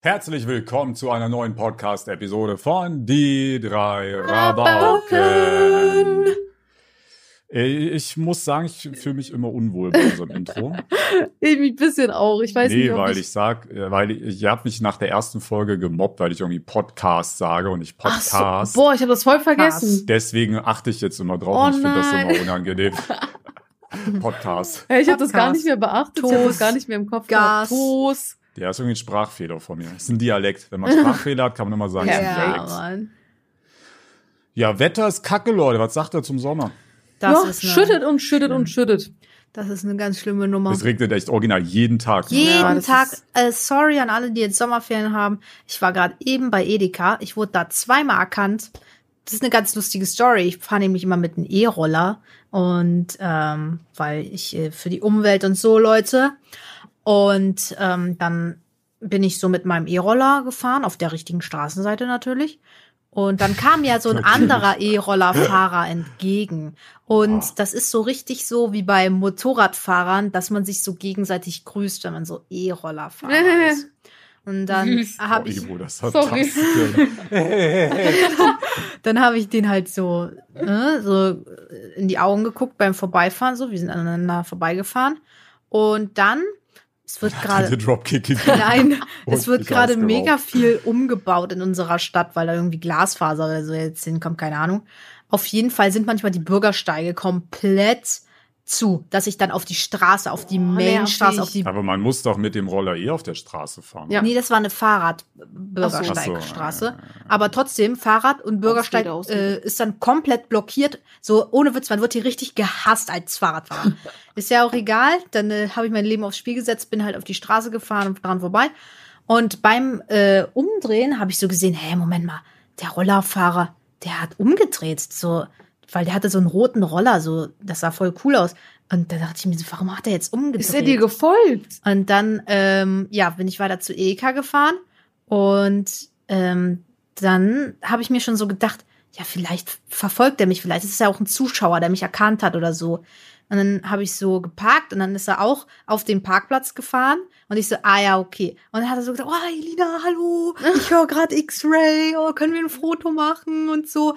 Herzlich willkommen zu einer neuen Podcast-Episode von Die drei Rabauken. Ich muss sagen, ich fühle mich immer unwohl bei unserem Intro. Irgendwie ein bisschen auch. Ich weiß nee, nicht, ob weil ich, ich sag, äh, weil ich, ich habe mich nach der ersten Folge gemobbt, weil ich irgendwie Podcast sage und nicht Ach Podcast. so, boah, ich habe das voll vergessen. Deswegen achte ich jetzt immer drauf Oh und ich finde das immer unangenehm. Podcast. Hey, ich habe das gar nicht mehr beachtet. Ich habe das Toast. gar nicht mehr im Kopf. Gas. gehabt. Toast. Ja, ist irgendwie ein Sprachfehler von mir. Ist ein Dialekt. Wenn man Sprachfehler hat, kann man immer sagen, es ist ein Ja, Dialekt. Mann. Ja, Wetter ist kacke, Leute. Was sagt er zum Sommer? Das, ja, ist schüttet und schüttet und schüttet. das ist eine ganz schlimme Nummer. Es regnet echt original jeden Tag. Jeden Ja, Tag, äh, sorry an alle, die jetzt Sommerferien haben. Ich war gerade eben bei Edeka. Ich wurde da zweimal erkannt. Das ist eine ganz lustige Story. Ich fahre nämlich immer mit einem E-Roller und ähm, weil ich äh, für die Umwelt und so Leute. Und ähm, dann bin ich so mit meinem E-Roller gefahren, auf der richtigen Straßenseite natürlich. Und dann kam ja so ein anderer E-Roller-Fahrer entgegen. Und das ist so richtig so wie bei Motorradfahrern, dass man sich so gegenseitig grüßt, wenn man so E-Roller-Fahrer ist. Und dann habe Oh, ich, Ivo, das hat Sorry. Dann habe ich den halt so, ne, so in die Augen geguckt beim Vorbeifahren, so, wir sind aneinander vorbeigefahren. Und dann, es wird gerade, nein, es wird gerade mega viel umgebaut in unserer Stadt, weil da irgendwie Glasfaser oder so jetzt hinkommt, keine Ahnung. Auf jeden Fall sind manchmal die Bürgersteige komplett zu, dass ich dann auf die Straße, auf die Mainstraße, nervig. auf die Aber man muss doch mit dem Roller eh auf der Straße fahren. Ja. Nee, das war eine Fahrradbürgersteigstraße. so. Aber trotzdem, Fahrrad und Bürgersteig äh, ist dann komplett blockiert. So, ohne Witz, man wird hier richtig gehasst als Fahrradfahrer. ist ja auch egal. Dann äh, habe ich mein Leben aufs Spiel gesetzt, bin halt auf die Straße gefahren und dran vorbei. Und beim äh, Umdrehen habe ich so gesehen, hey, Moment mal, der Rollerfahrer, der hat umgedreht. So, weil der hatte so einen roten Roller, so, das sah voll cool aus. Und da dachte ich mir so, warum hat er jetzt umgedreht? Ist er dir gefolgt? Und dann, ähm, ja, bin ich weiter zu Eka gefahren und ähm, dann habe ich mir schon so gedacht, ja, vielleicht verfolgt er mich, vielleicht ist es ja auch ein Zuschauer, der mich erkannt hat oder so. Und dann habe ich so geparkt und dann ist er auch auf den Parkplatz gefahren und ich so, ah ja, okay. Und dann hat er so gesagt, oh, Elina, hallo, ich höre gerade X-Ray, oh, können wir ein Foto machen und so.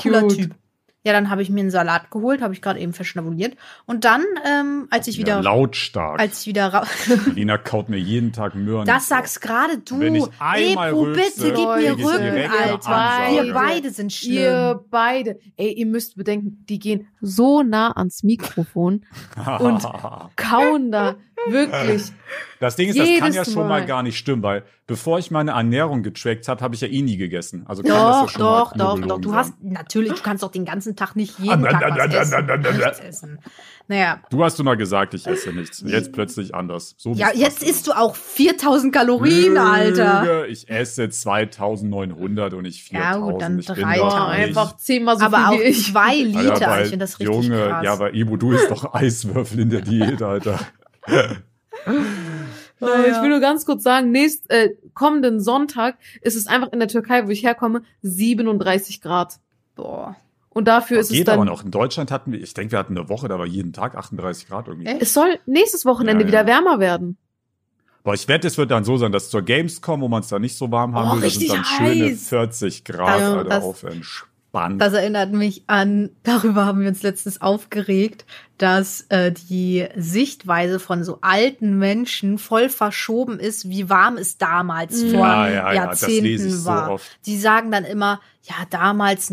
Cooler Cute. Typ. Ja, dann habe ich mir einen Salat geholt, habe ich gerade eben verschnabuliert. Und dann, ähm, als ich Ja, wieder, lautstark. als ich wieder ra Lina kaut mir jeden Tag Möhren. das sagst gerade du. Wenn ich einmal Ebro, rülpse, bitte gib mir Rücken, Alter. Ansage. Wir beide sind schlimm. Ihr beide. Ey, ihr müsst bedenken, die gehen so nah ans Mikrofon und kauen da wirklich. Das Ding ist, das kann ja schon mal Mal. gar nicht stimmen, weil bevor ich meine Ernährung getrackt habe, habe ich ja eh nie gegessen. Also kann das ja Doch, schon doch, mal doch, doch. Du hast, natürlich, du kannst doch den ganzen Tag nicht jeden Tag was essen. Naja. Du hast du mal gesagt, ich esse nichts. Jetzt plötzlich anders. So Ja, jetzt isst du auch 4000 Kalorien, Alter. Lüge, Ich esse 2900 und nicht 4000. Ja, gut, dann ich bin 3000. doch Boah, nicht- einfach zehnmal so Aber viel auch wie ich. zwei Liter. Alter, weil, ich finde das richtig Junge, krass. ja, aber Ibo, du isst doch Eiswürfel in der Diät, Alter. Äh, Ich will nur ganz kurz sagen, nächst, äh, kommenden Sonntag ist es einfach in der Türkei, wo ich herkomme, 37 Grad. Boah. Und dafür ist es Geht dann. aber noch. In Deutschland hatten wir, ich denke, wir hatten eine Woche, da war jeden Tag 38 Grad irgendwie. Echt? Es soll nächstes Wochenende Ja, wieder ja. wärmer werden. Aber ich wette, es wird dann so sein, dass zur Gamescom, wo man es dann nicht so warm haben Oh, will, das sind dann schöne heiß. 40 Grad, Ja, Alter, das- auf entspannt. Das erinnert mich an, darüber haben wir uns letztens aufgeregt, dass äh, die Sichtweise von so alten Menschen voll verschoben ist, wie warm es damals Mhm. vor Ja, ja, ja, das Jahrzehnten lese ich so war. oft. Die sagen dann immer, ja, damals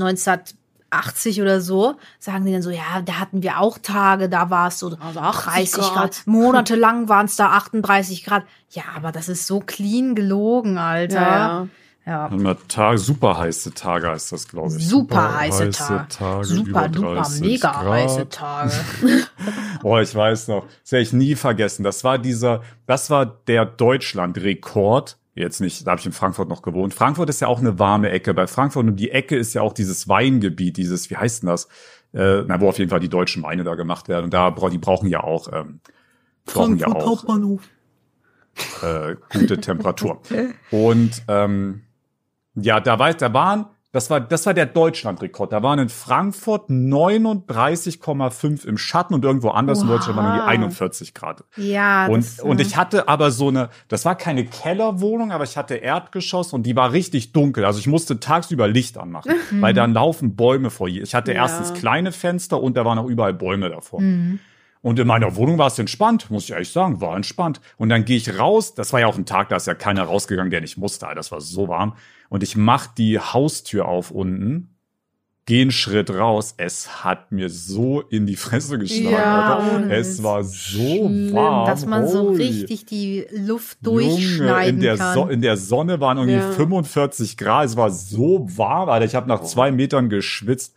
1980 oder so, sagen die dann so, ja, da hatten wir auch Tage, da war es so Also 80 30 Grad. Grad. Monatelang waren es da 38 Grad. Ja, aber das ist so clean gelogen, Alter. Ja. ja. Immer Tage, super heiße Tage heißt das, glaube ich. Super heiße Tage. Tage. Super, duper, 30 mega Grad. heiße Tage. Oh, ich weiß noch. Das werde ich nie vergessen. Das war dieser, das war der Deutschland-Rekord. Jetzt nicht, da habe ich in Frankfurt noch gewohnt. Frankfurt ist ja auch eine warme Ecke. Bei Frankfurt um die Ecke ist ja auch dieses Weingebiet, dieses, wie heißt denn das? Äh, na, wo auf jeden Fall die deutschen Weine da gemacht werden. Und da, die brauchen ja auch, ähm, brauchen ja auch Hauptbahnhof. äh, gute Temperatur. Und ähm, ja, da war, da waren, Das war, das war der Deutschlandrekord. Da waren in Frankfurt 39,5 im Schatten und irgendwo anders in Deutschland waren irgendwie 41 Grad. Ja. Und, das, und ich hatte aber so eine, das war keine Kellerwohnung, aber ich hatte Erdgeschoss und die war richtig dunkel. Also ich musste tagsüber Licht anmachen, weil da laufen Bäume vor je. Ich hatte Ja. erstens kleine Fenster und da waren auch überall Bäume davor. Mhm. Und in meiner Wohnung war es entspannt, muss ich ehrlich sagen, war entspannt. Und dann gehe ich raus, das war ja auch ein Tag, da ist ja keiner rausgegangen, der nicht musste, das war so warm. Und ich mach die Haustür auf unten, gehe einen Schritt raus, es hat mir so in die Fresse geschlagen, Ja, Es war so Schlimm, warm. dass man so holy. richtig die Luft Junge, durchschneiden in der, kann. So in der Sonne waren irgendwie Ja. 45 Grad. Es war so warm, Alter. Ich habe nach zwei Metern geschwitzt.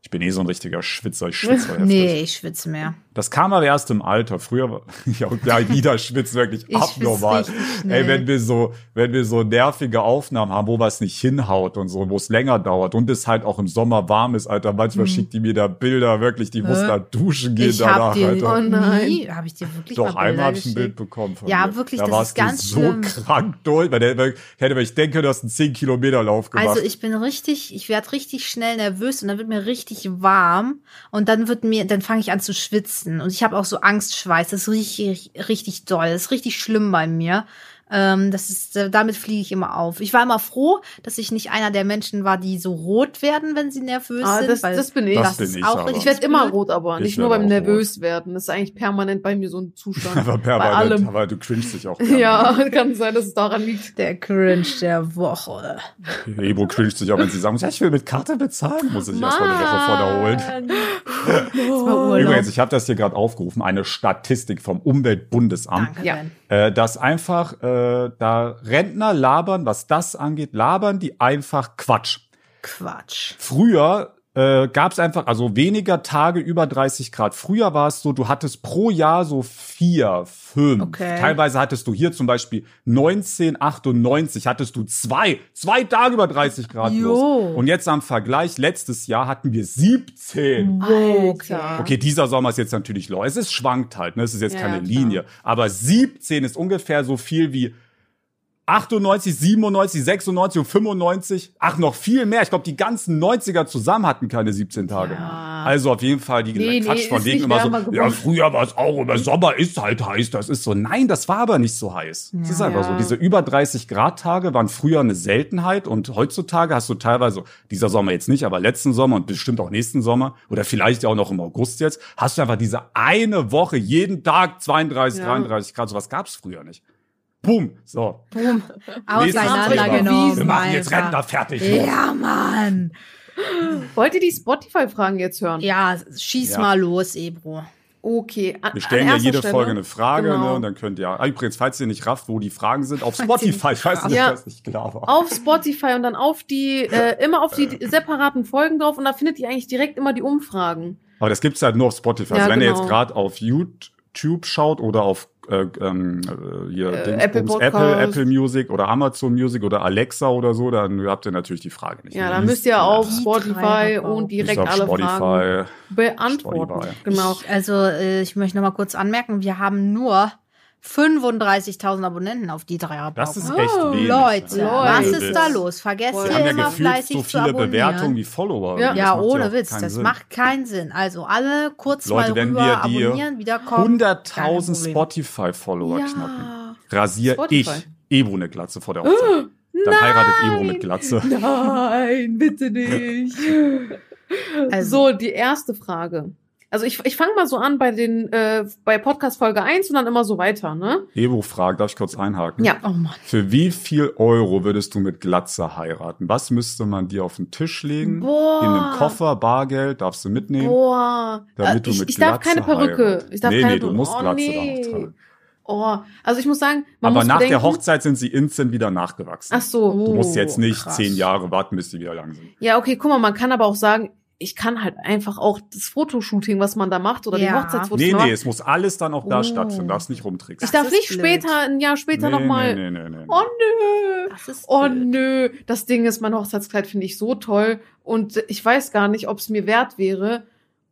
Ich bin eh so ein richtiger Schwitzer. Ich schwitze nee, ich schwitze mehr. Das kam aber erst im Alter. Früher war ja, ja jeder schwitzt wirklich Ich abnormal. Ey, wenn wir so, wenn wir so nervige Aufnahmen haben, wo was nicht hinhaut und so, wo es länger dauert und es halt auch im Sommer warm ist, Alter. Manchmal schickt die mir da Bilder, wirklich, die muss Mhm. Hä? da duschen gehen Ich hab danach, dir Alter. Oh nein. habe ich dir wirklich Doch, mal einmal habe ich ein Bild bekommen von Ja, dir. wirklich, da das warst ist ganz du so schlimm. krank durch, weil der, ich hätte, ich denke, du hast einen 10 Kilometer Lauf gemacht. Also ich bin richtig, ich werde richtig schnell nervös und dann wird mir richtig warm und dann wird mir, dann fange ich an zu schwitzen und ich habe auch so Angstschweiß. Das ist richtig, richtig doll. Das ist richtig schlimm bei mir. Ähm, das ist, äh, damit fliege ich immer auf. Ich war immer froh, dass ich nicht einer der Menschen war, die so rot werden, wenn sie nervös Ah, sind. das- das bin ich. Das ist bin ich auch Ich werde immer rot, aber Ich nicht nur beim nervös werden. Das ist eigentlich permanent bei mir so ein Zustand. aber bei permanent, allem. aber du cringest dich auch. gerne. Ja, kann sein, dass es daran liegt. Der Cringe der Woche. Ebo cringet sich auch, wenn sie sagen, ja, ich will mit Karte bezahlen, muss ich erst mal eine Woche vorher holen. Übrigens, ich habe das hier gerade aufgerufen, eine Statistik vom Umweltbundesamt. Danke, Ja. Äh, dass einfach äh, da Rentner labern, was das angeht, labern die einfach Quatsch. Quatsch. Früher äh, gab es einfach, also weniger Tage über 30 Grad. Früher war es so, du hattest pro Jahr so vier, fünf. Okay. Teilweise hattest du hier zum Beispiel 1998 hattest du zwei, zwei Tage über 30 Grad Jo. bloß. Und jetzt am Vergleich, letztes Jahr hatten wir 17. Alter. Okay, dieser Sommer ist jetzt natürlich low. Es ist schwankt halt, ne? Es ist jetzt Ja, keine klar. Linie. Aber 17 ist ungefähr so viel wie 98, 97, 96 und 95. Ach, noch viel mehr. Ich glaube, die ganzen 90er zusammen hatten keine 17 Tage. Ja. Also auf jeden Fall die Nee, Quatsch nee, von wegen immer so, wärmer ja, geworden. früher war es auch, aber Sommer ist halt heiß. Das ist so. Nein, das war aber nicht so heiß. Es ist einfach Ja. so. Diese über 30 Grad Tage waren früher eine Seltenheit und heutzutage hast du teilweise, dieser Sommer jetzt nicht, aber letzten Sommer und bestimmt auch nächsten Sommer oder vielleicht auch noch im August jetzt, hast du einfach diese eine Woche jeden Tag 32, Ja. 33 Grad. Sowas gab's früher nicht. Boom. So. Boom. Auseinandergenommen. Wir machen jetzt. Rentner fertig. Ja, Mann. Wollt ihr die Spotify-Fragen jetzt hören? Ja, schieß Ja. mal los, Ebro. Okay. An, Wir stellen ja jede Stelle. Folge eine Frage, Genau. ne? Und dann könnt ihr, ah, übrigens, falls ihr nicht rafft, wo die Fragen sind, auf ihr Spotify, ich weiß nicht, Ja. dass nicht klar war. auf Spotify und dann auf die, äh, immer auf die separaten Folgen drauf und da findet ihr eigentlich direkt immer die Umfragen. Aber das gibt's halt nur auf Spotify. Ja, also wenn ihr genau. jetzt gerade auf YouTube schaut oder auf äh, ähm, äh, hier Äh, Apple Apple. Apple Music oder Amazon Music oder Alexa oder so, dann habt ihr natürlich die Frage nicht. Ja, dann müsst ihr auf Spotify und direkt alle Fragen Spotify. beantworten. Spotify. Genau. Ich, also, äh, ich möchte noch mal kurz anmerken, wir haben nur 35.000 Abonnenten auf die drei Das ist Abonnenten. echt Oh, wenig. Leute, Leute. was ist da los? Vergesst ihr ja immer fleißig so zu viele abonnieren. Bewertungen wie Follower. Ja. Ja, ohne auch Witz, das Sinn. macht keinen Sinn. Also alle kurz Leute, mal wenn wir die abonnieren, wiederkommen. 100.000 Problem. Spotify-Follower Ja. knacken. Rasier Spotify. ich Ebro eine Glatze vor der Hochzeit. Dann heiratet Ebro mit Glatze. Nein, bitte nicht. Also- so, die erste Frage. Also ich, ich fange mal so an bei den äh, bei Podcast Folge 1 und dann immer so weiter, ne? Ebro fragt, darf ich kurz einhaken? Ja. Oh Mann. Für wie viel Euro würdest du mit Glatze heiraten? Was müsste man dir auf den Tisch legen? Boah. In einem Koffer, Bargeld, darfst du mitnehmen? Boah. Damit du ich, mit ich darf keine Glatze Perücke. heiratest. Ich darf nee, keine nee, du musst oh, Glatze nee. dann auch tragen. Oh, also ich muss sagen, man Aber muss nach bedenken, der Hochzeit sind sie instant wieder nachgewachsen. Ach so. du musst Oh, jetzt nicht krass. zehn Jahre warten, bis sie wieder lang sind. Ja, okay, guck mal, man kann aber auch sagen, ich kann halt einfach auch das Fotoshooting, was man da macht, oder die Ja. Hochzeitsfotos Nee, nee, es muss alles dann auch da Oh. stattfinden. Darfst nicht rumtricksen. ich darf nicht blöd. später, ein Jahr später nee, nochmal. Nee, nee, nee, nee. Oh nö. Das ist Oh blöd. nö. Das Ding ist, mein Hochzeitskleid finde ich so toll und ich weiß gar nicht, ob es mir wert wäre.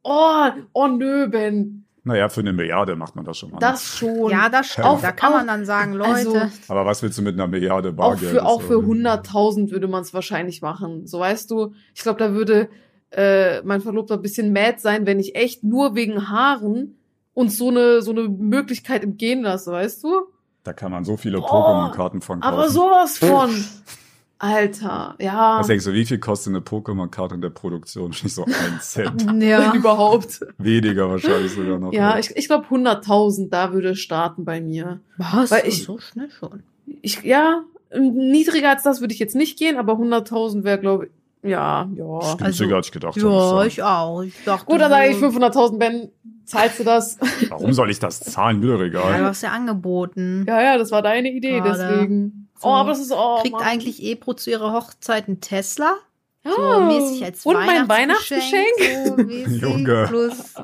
Oh, oh nö, Ben. Naja, für eine Milliarde macht man das schon mal. ne? Das schon. Ja, das stimmt. Auf- da kann auf- man dann sagen, Leute. also- Aber was willst du mit einer Milliarde auch Bargeld? für, auch für ist 100.000 würde man es wahrscheinlich machen. So weißt du, ich glaube, da würde äh, mein Verlobter ein bisschen mad sein, wenn ich echt nur wegen Haaren uns so eine, so eine Möglichkeit entgehen lasse, weißt du? Da kann man so viele Pokémon-Karten von kaufen. Aber sowas von. Alter, ja. Was denkst du, wie viel kostet eine Pokémon-Karte in der Produktion? Nicht so ein Cent. Ja. überhaupt. Weniger wahrscheinlich sogar noch. Ja, ich, ich glaube 100.000, da würde es starten bei mir. Was? Weil ich- so schnell schon. Ich, ja, niedriger als das würde ich jetzt nicht gehen, aber 100.000 wäre, glaube ich, ja, ja. Günstiger Also- als ich gedacht Ja, habe. ich auch. Ich dachte, Gut, dann sage ich so- 500.000, Ben, zahlst du das? Warum soll ich das zahlen? Mir doch Ja, du egal. hast ja angeboten. Ja, ja, das war deine Idee, Gerade. deswegen. So. Oh, aber das ist, oh, Kriegt Mann. eigentlich Ebro zu ihrer Hochzeit einen Tesla? So Ah. mäßig als Und mein Weihnachtsgeschenk. Weihnachtsgeschenk? So Junge. Plus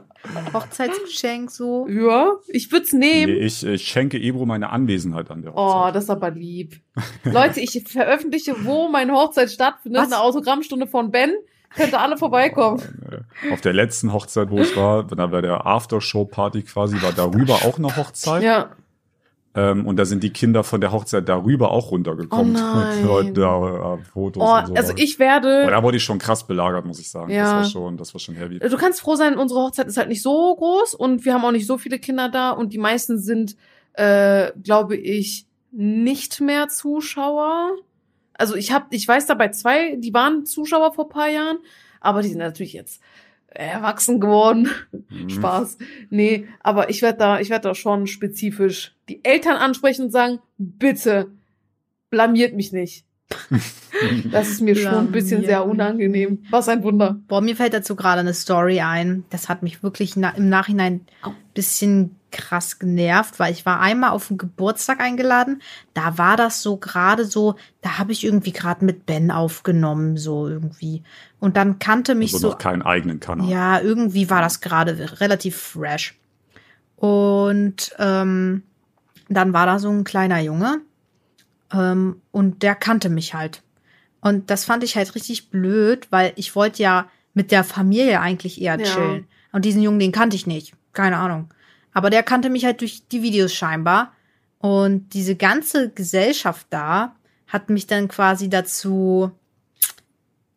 Hochzeitsgeschenk so. Ja, ich würd's Nee, nehmen. ich, ich schenke Ebro meine Anwesenheit an der Oh, Hochzeit. das ist aber lieb. Leute, ich veröffentliche, wo meine Hochzeit stattfindet. Was? Eine Autogrammstunde von Ben. Könnt ihr alle vorbeikommen. Äh, Auf der letzten Hochzeit, wo ich war, da war der Aftershow-Party quasi, war darüber auch eine Hochzeit. Ja. Ähm, und da sind die Kinder von der Hochzeit darüber auch runtergekommen. Oh nein. Leute, da, äh, Fotos Oh, und so. also ich werde. da wurde ich schon krass belagert, muss ich sagen. Ja. Das war schon, das war schon heavy. Du kannst froh sein, unsere Hochzeit ist halt nicht so groß und wir haben auch nicht so viele Kinder da und die meisten sind, äh, glaube ich, nicht mehr Zuschauer. Also ich habe, ich weiß dabei zwei, die waren Zuschauer vor paar Jahren, aber die sind natürlich jetzt erwachsen geworden. Mhm. Spaß. Nee, aber ich werde da, ich werde da schon spezifisch die Eltern ansprechen und sagen, bitte blamiert mich nicht. Das ist mir schon ein bisschen sehr unangenehm. Was ein Wunder. Boah, mir fällt dazu gerade eine Story ein. Das hat mich wirklich na im Nachhinein Au. bisschen krass genervt, weil ich war einmal auf einen Geburtstag eingeladen. Da war das so gerade so, da habe ich irgendwie gerade mit Ben aufgenommen, so irgendwie. Und dann kannte mich Also so noch keinen eigenen Kanal. Ja, irgendwie war das gerade relativ fresh. Und ähm, dann war da so ein kleiner Junge ähm, und der kannte mich halt. Und das fand ich halt richtig blöd, weil ich wollte ja mit der Familie eigentlich eher Ja. chillen. Und diesen Jungen, den kannte ich nicht. Keine Ahnung. Aber der kannte mich halt durch die Videos scheinbar. Und diese ganze Gesellschaft da hat mich dann quasi dazu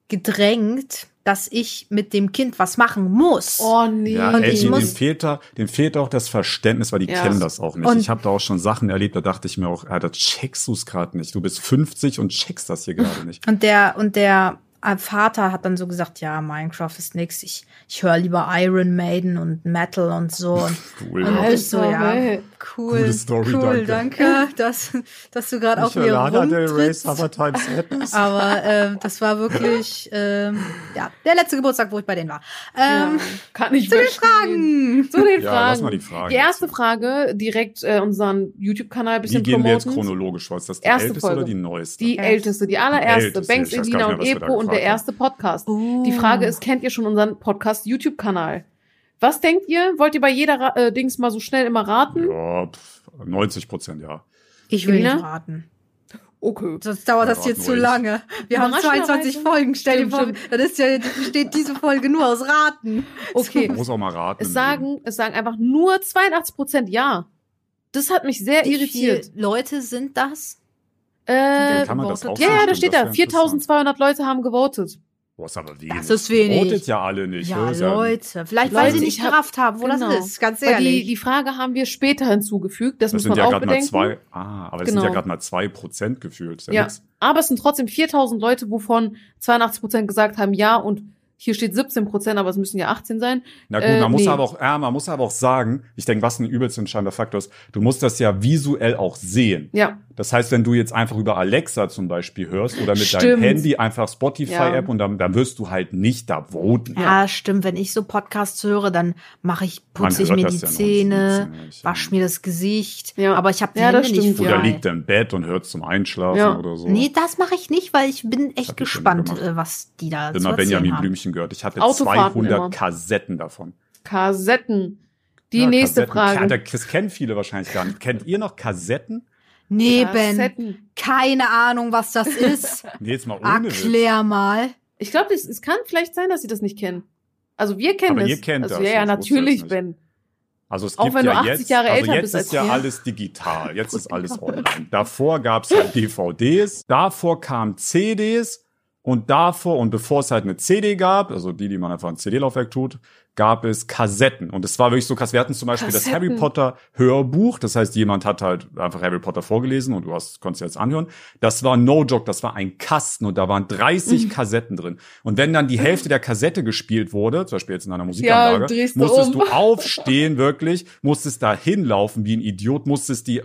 gedrängt, dass ich mit dem Kind was machen muss. Oh nee. Ja, Und ey, ich dem, dem, muss- fehlt da, dem fehlt auch das Verständnis, weil die Ja. kennen das auch nicht. Und- ich habe da auch schon Sachen erlebt, da dachte ich mir auch, ja, das checkst du es gerade nicht. Du bist 50 und checkst das hier gerade nicht. Und der, und der Vater hat dann so gesagt, ja, Minecraft ist nix. Ich, ich höre lieber Iron Maiden und Metal und so. Und, Cool. und ja. ich so, ja, cool, Story, cool, danke. danke, dass, dass du gerade höre mir Lana rumtrittst. Aber äh, das war wirklich, ähm, ja, der letzte Geburtstag, wo ich bei denen war. Ähm, ja, kann ich Zu den. Fragen. Zu den Ja, Fragen. lass mal die Fragen Die erste dazu. Frage, direkt äh, unseren YouTube-Kanal ein Wie bisschen gehen wir jetzt promoten. chronologisch? Ist das die Erste elteste Folge. oder die neueste? Die älteste, die allererste. Älteste, Banks, Edina und was Ebro und der erste Podcast. Uh. Die Frage ist, kennt ihr schon unseren Podcast YouTube-Kanal? Was denkt ihr? Wollt ihr bei jeder äh, Dings mal so schnell immer raten? Ja, pff, 90 Prozent, ja. Ich will Elina? nicht raten. Okay. Sonst dauert Ja, das jetzt zu lange. Wir haben Überraschenderweise- 22 Folgen. Stell dir vor, dann ist ja, besteht diese Folge nur aus Raten. Okay. Man muss auch mal raten. Es sagen, es sagen einfach nur 82 Prozent ja. Das hat mich sehr Wie irritiert. viele Leute sind das? Äh, Kann man das auch ja, ja, da steht da. wär 4200 Leute haben gewotet. Boah, ist aber wenig. Das ist wenig. Votet ja alle nicht. Ja, ne? Leute. Vielleicht, weil Leute, sie nicht ich hab- gerafft haben, wo Genau. das ist. Ganz Weil ehrlich. die, die Frage haben wir später hinzugefügt. Das, Das muss sind man ja auch gerade mal bedenken. zwei. Ah, aber es sind Genau. ja gerade mal zwei Prozent gefühlt. Ja, aber es sind trotzdem 4000 Leute, wovon 82 Prozent gesagt haben ja und hier steht 17 Prozent, aber es müssen ja 18 sein. Na gut, Äh, man muss nee. aber auch, ja, man muss aber auch sagen, ich denke, was ein übelst entscheidender Faktor ist, du musst das ja visuell auch sehen. Ja, Das heißt, wenn du jetzt einfach über Alexa zum Beispiel hörst oder mit deinem Stimmt. Handy einfach Spotify-App Ja. und dann, dann wirst du halt nicht da voten. ja, stimmt. Wenn ich so Podcasts höre, dann mache ich, putze ich mir die ja Zähne, ziemlich, wasch ja. mir das Gesicht. Ja. Aber ich habe die Ja, das Hände nicht stimmt, frei. Oder liegt er im Bett und hört zum Einschlafen Ja. oder so. Nee, das mache ich nicht, weil ich bin echt gespannt, äh, was die da Immer Benjamin haben. Blümchen gehört. Ich hatte Autofahrten 200 immer. Kassetten davon. Kassetten. Die Ja, nächste Kassetten. Frage. das kennen viele wahrscheinlich gar nicht. Kennt ihr noch Kassetten? Nee, Ben, Kassetten. keine Ahnung, was das ist. Nee, jetzt mal ohne Witz. Erklär mal. Ich glaube, es, es kann vielleicht sein, dass sie das nicht kennen. Also wir kennen Aber es. ihr kennt also, das, Ja, ja, natürlich. Ben. Also es Auch gibt wenn du ja 80 jetzt, Jahre also älter jetzt bist ist als ja wir. alles digital, jetzt ist alles online. Davor gab's halt DVDs, davor kamen CDs und davor und bevor es halt eine CD gab, also die, die man einfach ein CD-Laufwerk tut, gab es Kassetten. Und es war wirklich so krass. Wir hatten zum Beispiel das Kassetten. Harry Potter Hörbuch. Das heißt, jemand hat halt einfach Harry Potter vorgelesen und du hast, konntest jetzt anhören. Das war no joke. Das war ein Kasten und da waren 30 Mhm. Kassetten drin. Und wenn dann die Hälfte der Kassette gespielt wurde, zum Beispiel jetzt in einer Musikanlage, drehst du musstest um. du aufstehen wirklich, musstest da hinlaufen wie ein Idiot, musstest die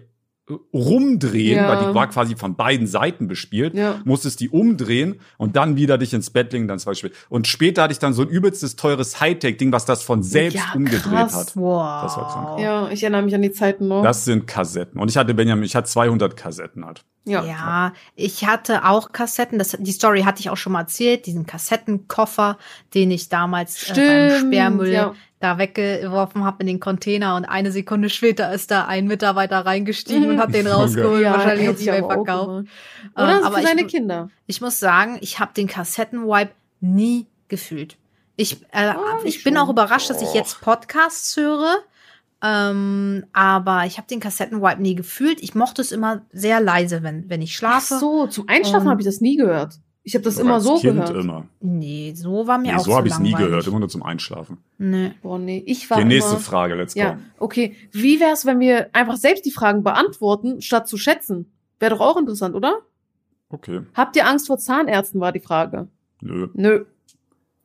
rumdrehen, Ja. weil die war quasi von beiden Seiten bespielt, Ja. musstest die umdrehen und dann wieder dich ins Bett legen, dann zum Beispiel. Und später hatte ich dann so ein übelstes teures Hightech-Ding, was das von selbst Ja, umgedreht krass. hat. Wow. Das war krank. Ja, ich erinnere mich an die Zeiten noch. Das sind Kassetten. Und ich hatte Benjamin, ich hatte 200 Kassetten halt. ja. Ja, ich hatte auch Kassetten. Das, die Story hatte ich auch schon mal erzählt. Diesen Kassettenkoffer, den ich damals äh, beim Stimmt, Sperrmüll ja. Da weggeworfen habe in den Container. Und eine Sekunde später ist da ein Mitarbeiter reingestiegen und hat den rausgeholt. Ja, wahrscheinlich auf ich eBay verkauft. Ähm, Oder aber für ich seine Kinder. Ich muss sagen, ich habe den Kassettenwipe nie gefühlt. Ich, äh, Ah, ich bin schon. auch überrascht, dass ich jetzt Podcasts höre. Ähm, aber ich habe den Kassettenwipe nie gefühlt. Ich mochte es immer sehr leise, wenn, wenn ich Ach schlafe. so, zum Einschlafen Und- habe ich das nie gehört. Ich habe das Aber immer als so kind gehört. immer. Nee, so war mir Nee, auch so so habe ich es nie gehört, immer nur zum Einschlafen. Nee. Boah, nee, ich war Die nächste immer, Frage, let's go. Ja, okay. Wie wär's, wenn wir einfach selbst die Fragen beantworten, statt zu schätzen? Wäre doch auch interessant, oder? Okay, Habt ihr Angst vor Zahnärzten, war die Frage. nö. Nö.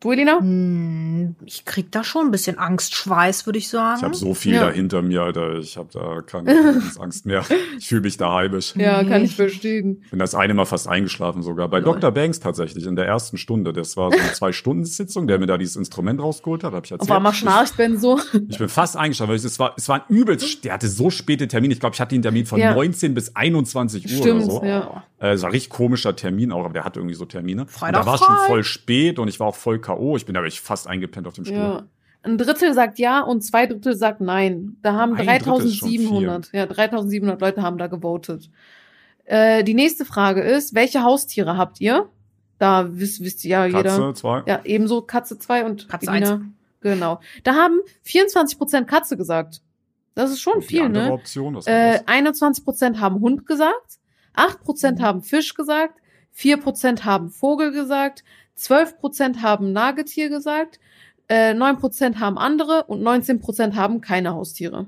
Du, Elina? Hm, Ich krieg da schon ein bisschen Angstschweiß, würde ich sagen. Ich habe so viel Ja. da hinter mir, Alter. Ich habe da keine Angst mehr. Ich fühle mich da heimisch. Ja, kann ich verstehen. Bin das eine Mal fast eingeschlafen sogar. Bei Lol. Dr. Banks tatsächlich in der ersten Stunde. Das war so eine Zwei-Stunden-Sitzung, der mir da dieses Instrument rausgeholt hat. Hab ich Auf erzählt. einmal schnarcht Ben so. Ich bin fast eingeschlafen, weil es war, es war ein übelst, der hatte so späte Termine. Ich glaube, ich hatte den Termin von Ja. 19 bis 21 Uhr Stimmt, oder so. ja. Äh, Es war ein richtig komischer Termin auch, aber der hatte irgendwie so Termine. Freitag und da war frei. schon voll spät und ich war auch voll K.O. Ich bin da wirklich fast eingepennt auf dem Stuhl. Ja. Ein Drittel sagt ja und zwei Drittel sagt nein. Da haben Ein Drittel ist schon 3700, ja, 3700 Leute haben da gewotet. Äh, die nächste Frage ist, welche Haustiere habt ihr? Da wisst, wisst ja jeder. Katze, zwei. Ja, ebenso Katze 2 und Katze Elina. eins. Genau. Da haben 24% Katze gesagt. Das ist schon Und die viel, andere ne? Option, Äh, das? 21% haben Hund gesagt, 8% Mhm. haben Fisch gesagt, 4% haben Vogel gesagt, 12% haben Nagetier gesagt, äh, 9% haben andere und 19% haben keine Haustiere.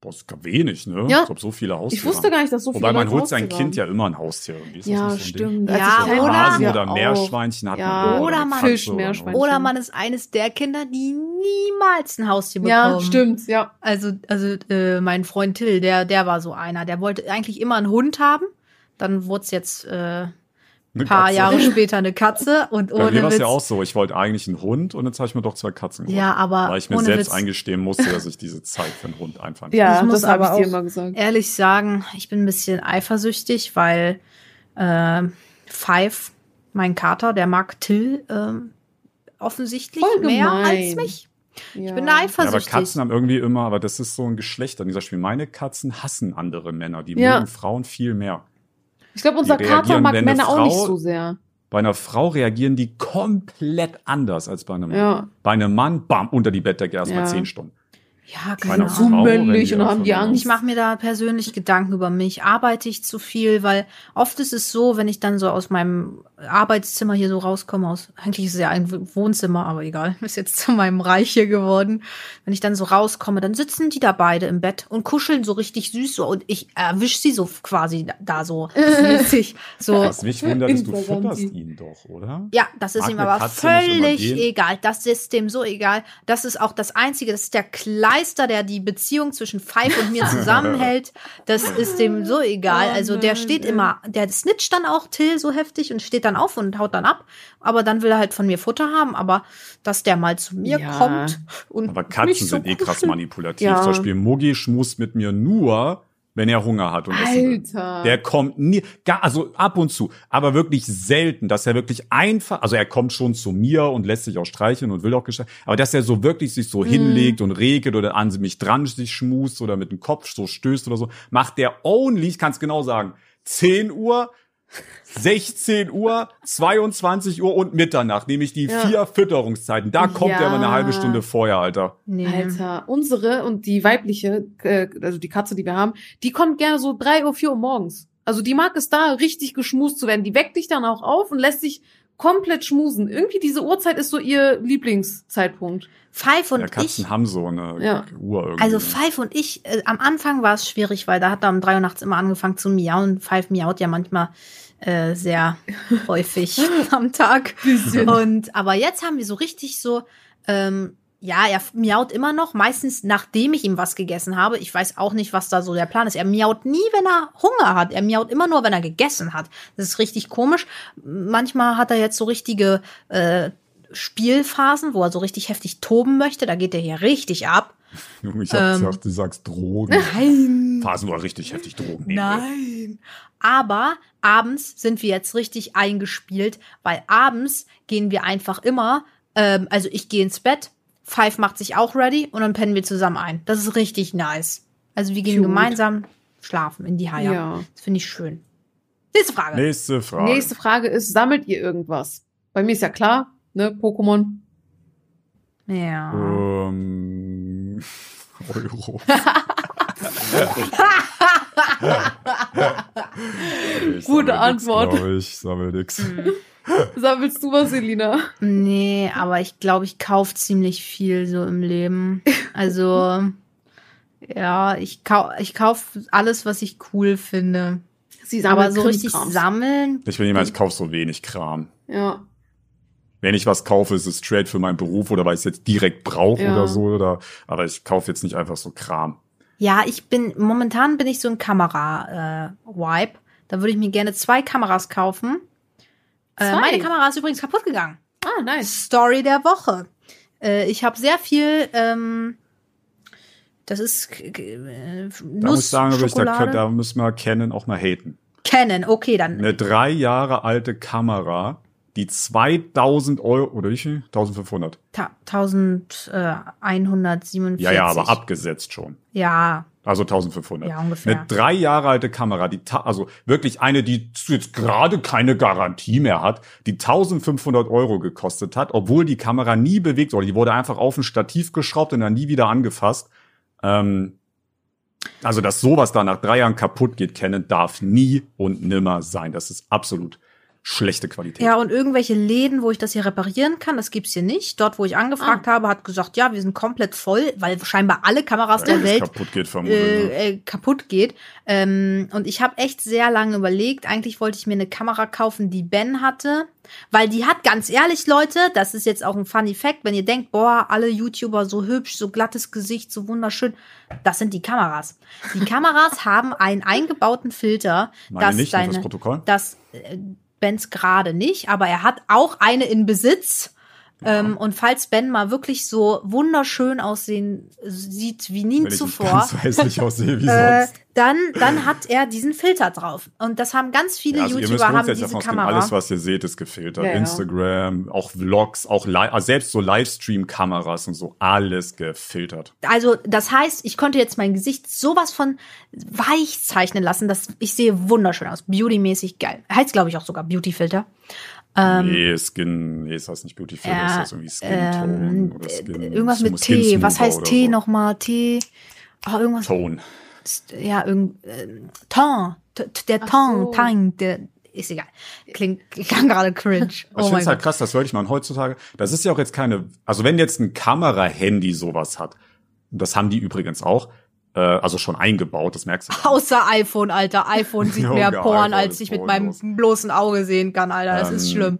Boah, ist gar wenig, ne? Ja. Ich glaube, so viele Haustiere. Ich wusste gar nicht, dass so viele Wobei man holt sein Kind ja immer ein Haustier. Irgendwie. Ja, so Ding? stimmt. Ja, oder- Hasen oder. Meerschweinchen hat Ja. man Oder man- Fisch, Meerschweinchen. Oder man ist eines der Kinder, die niemals ein Haustier bekommen. Ja, stimmt, ja. Also, also äh, mein Freund Till, der, der war so einer. Der wollte eigentlich immer einen Hund haben. Dann wurde es jetzt äh, Eine paar Katze. Jahre später eine Katze und Bei mir ohne war es ja auch so. Ich wollte eigentlich einen Hund und jetzt habe ich mir doch zwei Katzen geholt. Ja, aber Weil ich mir ohne selbst Witz. eingestehen musste, dass ich diese Zeit für einen Hund einfach nicht Ja, Ich muss das habe ich aber dir immer gesagt. ehrlich sagen, ich bin ein bisschen eifersüchtig, weil äh, Five, mein Kater, der mag Till ähm, offensichtlich Voll mehr als mich. Ja. Ich bin da Ja, aber eifersüchtig. Katzen haben irgendwie immer, aber das ist so ein Geschlecht an dieser Spiel. Meine Katzen hassen andere Männer. Die Ja. mögen Frauen viel mehr. Ich glaube, unser Kater mag Männer auch nicht Frau- so sehr. Bei einer Frau reagieren die komplett anders als bei einem Mann. Ja. Bei einem Mann, bam, unter die Bettdecke erstmal Ja. zehn Stunden. Ja, keine sind so männlich und haben die Angst. Ich mache mir da persönlich Gedanken über mich. Arbeite ich zu viel? Weil oft ist es so, wenn ich dann so aus meinem Arbeitszimmer hier so rauskomme, aus, eigentlich ist es ja ein Wohnzimmer, aber egal, ist jetzt zu meinem Reich hier geworden. Wenn ich dann so rauskomme, dann sitzen die da beide im Bett und kuscheln so richtig süß so und ich erwisch sie so quasi da, so mäßig. So, Was mich wundert, ist, du futterst ihn doch, oder? ja, das ist Mag ihm aber völlig egal. Das ist dem so egal. Das ist auch das Einzige, das ist der Kleister, der die Beziehung zwischen Five und mir zusammenhält. Das ist dem so egal. Oh Also der steht immer, der snitcht dann auch Till so heftig und steht dann auf und haut dann ab. Aber dann will er halt von mir Futter haben. Aber dass der mal zu mir Ja. kommt und Aber Katzen mich so sind eh krass manipulativ. Ja. Zum Beispiel Muggi schmust mit mir nur, wenn er Hunger hat und. Alter. Der kommt nie, gar, also ab und zu, aber wirklich selten, dass er wirklich einfach, also er kommt schon zu mir und lässt sich auch streicheln und will auch gestreichelt, aber dass er so wirklich sich so hinlegt und regelt oder an mich dran sich schmust oder mit dem Kopf so stößt oder so, macht der only, ich kann es genau sagen, 10 Uhr, 16 Uhr, 22 Uhr und Mitternacht, nämlich die Ja. vier Fütterungszeiten. Da kommt Ja. er aber eine halbe Stunde vorher, Alter. Nee. Alter, unsere und die weibliche, äh, also die Katze, die wir haben, die kommt gerne so drei Uhr, vier Uhr morgens. Also die mag es da, richtig geschmust zu werden. Die weckt dich dann auch auf und lässt sich komplett schmusen. Irgendwie diese Uhrzeit ist so ihr Lieblingszeitpunkt. Five und ja, ich. Katzen haben so eine Ja. Uhr irgendwie. Also Five und ich, äh, am Anfang war es schwierig, weil da hat er um drei Uhr nachts immer angefangen zu miauen. Five miaut ja manchmal äh, sehr häufig am Tag. Und aber jetzt haben wir so richtig so, ähm, ja, er miaut immer noch, meistens nachdem ich ihm was gegessen habe. Ich weiß auch nicht, was da so der Plan ist. Er miaut nie, wenn er Hunger hat. Er miaut immer nur, wenn er gegessen hat. Das ist richtig komisch. Manchmal hat er jetzt so richtige äh, Spielphasen, wo er so richtig heftig toben möchte. Da geht er hier richtig ab. Junge, ich hab ähm, gesagt, du sagst Drogen. Nein. Phasen, wo er richtig heftig Drogen nehmen. Nein. Aber abends sind wir jetzt richtig eingespielt, weil abends gehen wir einfach immer, ähm, also ich gehe ins Bett, Five macht sich auch ready und dann pennen wir zusammen ein. Das ist richtig nice. Also wir gehen Cute. gemeinsam schlafen in die Haie. Ja. Das finde ich schön. Nächste Frage. Nächste Frage. Nächste Frage ist, sammelt ihr irgendwas? Bei mir ist ja klar, ne, Pokémon. Ja. Ähm, Euro. Gute sammel nix, Antwort. glaub Ich sammel nix. Sammelst du was, Selina? Nee, aber ich glaube, ich kaufe ziemlich viel so im Leben. Also, ja, ich, kau ich kaufe alles, was ich cool finde. Sie Aber so richtig sammeln. Ich bin jemand, ich kaufe so wenig Kram. Ja. Wenn ich was kaufe, ist es straight für meinen Beruf oder weil ich es jetzt direkt brauche Ja. oder so. Oder, aber ich kaufe jetzt nicht einfach so Kram. Ja, ich bin, momentan bin ich so ein Kamera-Wipe. da würde ich mir gerne zwei Kameras kaufen. Äh, meine Kamera ist übrigens kaputt gegangen. Ah, nice. Story der Woche. Äh, ich habe sehr viel, ähm, das ist äh, Da muss Nuss, ich sagen, da, da müssen wir Canon auch mal haten. Canon, okay, dann. Eine drei Jahre alte Kamera, die 2000 Euro, oder wie viel? 1500. Ta 1147. Ja, ja, aber abgesetzt schon. Ja, Also 1500. Ja, ungefähr. Eine drei Jahre alte Kamera, die, also wirklich eine, die jetzt gerade keine Garantie mehr hat, die 1500 Euro gekostet hat, obwohl die Kamera nie bewegt wurde. Die wurde einfach auf ein Stativ geschraubt und dann nie wieder angefasst. Ähm, also, dass sowas da nach drei Jahren kaputt geht, kennen, darf nie und nimmer sein. Das ist absolut schlechte Qualität. Ja, und irgendwelche Läden, wo ich das hier reparieren kann, das gibt's hier nicht. Dort, wo ich angefragt Ah. habe, hat gesagt, ja, wir sind komplett voll, weil scheinbar alle Kameras der Welt kaputt geht, vermutlich. ne? äh, äh, kaputt geht. Ähm, und ich habe echt sehr lange überlegt. Eigentlich wollte ich mir eine Kamera kaufen, die Ben hatte. Weil die hat, ganz ehrlich, Leute, das ist jetzt auch ein Funny Fact, wenn ihr denkt, boah, alle YouTuber so hübsch, so glattes Gesicht, so wunderschön, das sind die Kameras. Die Kameras haben einen eingebauten Filter, Meine dass nicht, deine, Protokoll. das äh, Bens gerade nicht, aber er hat auch eine in Besitz. Ähm, und falls Ben mal wirklich so wunderschön aussehen sieht wie nie Wenn ich nicht zuvor, aussehe wie äh, sonst. dann, dann hat er diesen Filter drauf. Und das haben ganz viele Ja, also YouTuber haben diese ausgehen, Kamera. alles, was ihr seht, ist gefiltert. Ja, ja. Instagram, auch Vlogs, auch also selbst so Livestream-Kameras und so, alles gefiltert. Also, das heißt, ich konnte jetzt mein Gesicht sowas von weich zeichnen lassen, dass ich sehe wunderschön aus. Beautymäßig geil. Heißt, glaube ich, auch sogar Beautyfilter. Nee, Skin, nee, ist das nicht Beautyfilter, Ähm, ist das irgendwie Skin Tone Ähm, oder äh, Skin, irgendwas mit Skin T. Was heißt T so. nochmal? T. Oh, irgendwas. Tone. Ja, irgend, äh, Ton. Der Ton, so. Tang, der, ist egal. Klingt, klang gerade cringe. Ich Oh finde mein es halt krass, das wollte ich mal. Und heutzutage, das ist ja auch jetzt keine, also wenn jetzt ein Kamera-Handy sowas hat, das haben die übrigens auch, äh, also schon eingebaut, das merkst du. gar nicht. Außer iPhone, Alter. iPhone sieht mehr Porn, als ist ich mit meinem bloßen Auge sehen kann, Alter. Das ist Ähm, schlimm.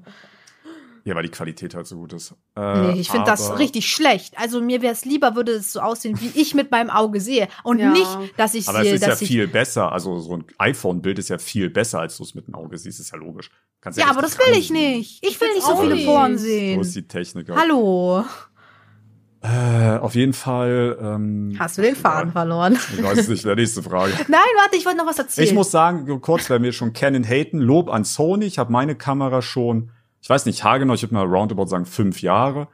Ja, weil die Qualität halt so gut ist. Äh, Nee, ich finde das aber- richtig schlecht. Also mir wäre es lieber, würde es so aussehen, wie ich mit meinem Auge sehe. Und Ja. nicht, dass ich Aber es sehe, ist ja dass ich. viel besser. Also so ein iPhone-Bild ist ja viel besser, als du es mit dem Auge siehst. Ist ja logisch. Kannst Ja, aber richtig das will ich nicht. Ich will nicht so viele. Porn So sehen. ist die Technik. Hallo. Äh, auf jeden Fall. Ähm, Hast du den Faden verloren? Ich weiß es nicht. Der nächste Frage. Nein, warte, ich wollte noch was erzählen. Ich muss sagen, kurz, weil wir schon Canon haten, Lob an Sony. Ich habe meine Kamera schon, ich weiß nicht, haargenau, ich würde mal roundabout sagen, fünf Jahre.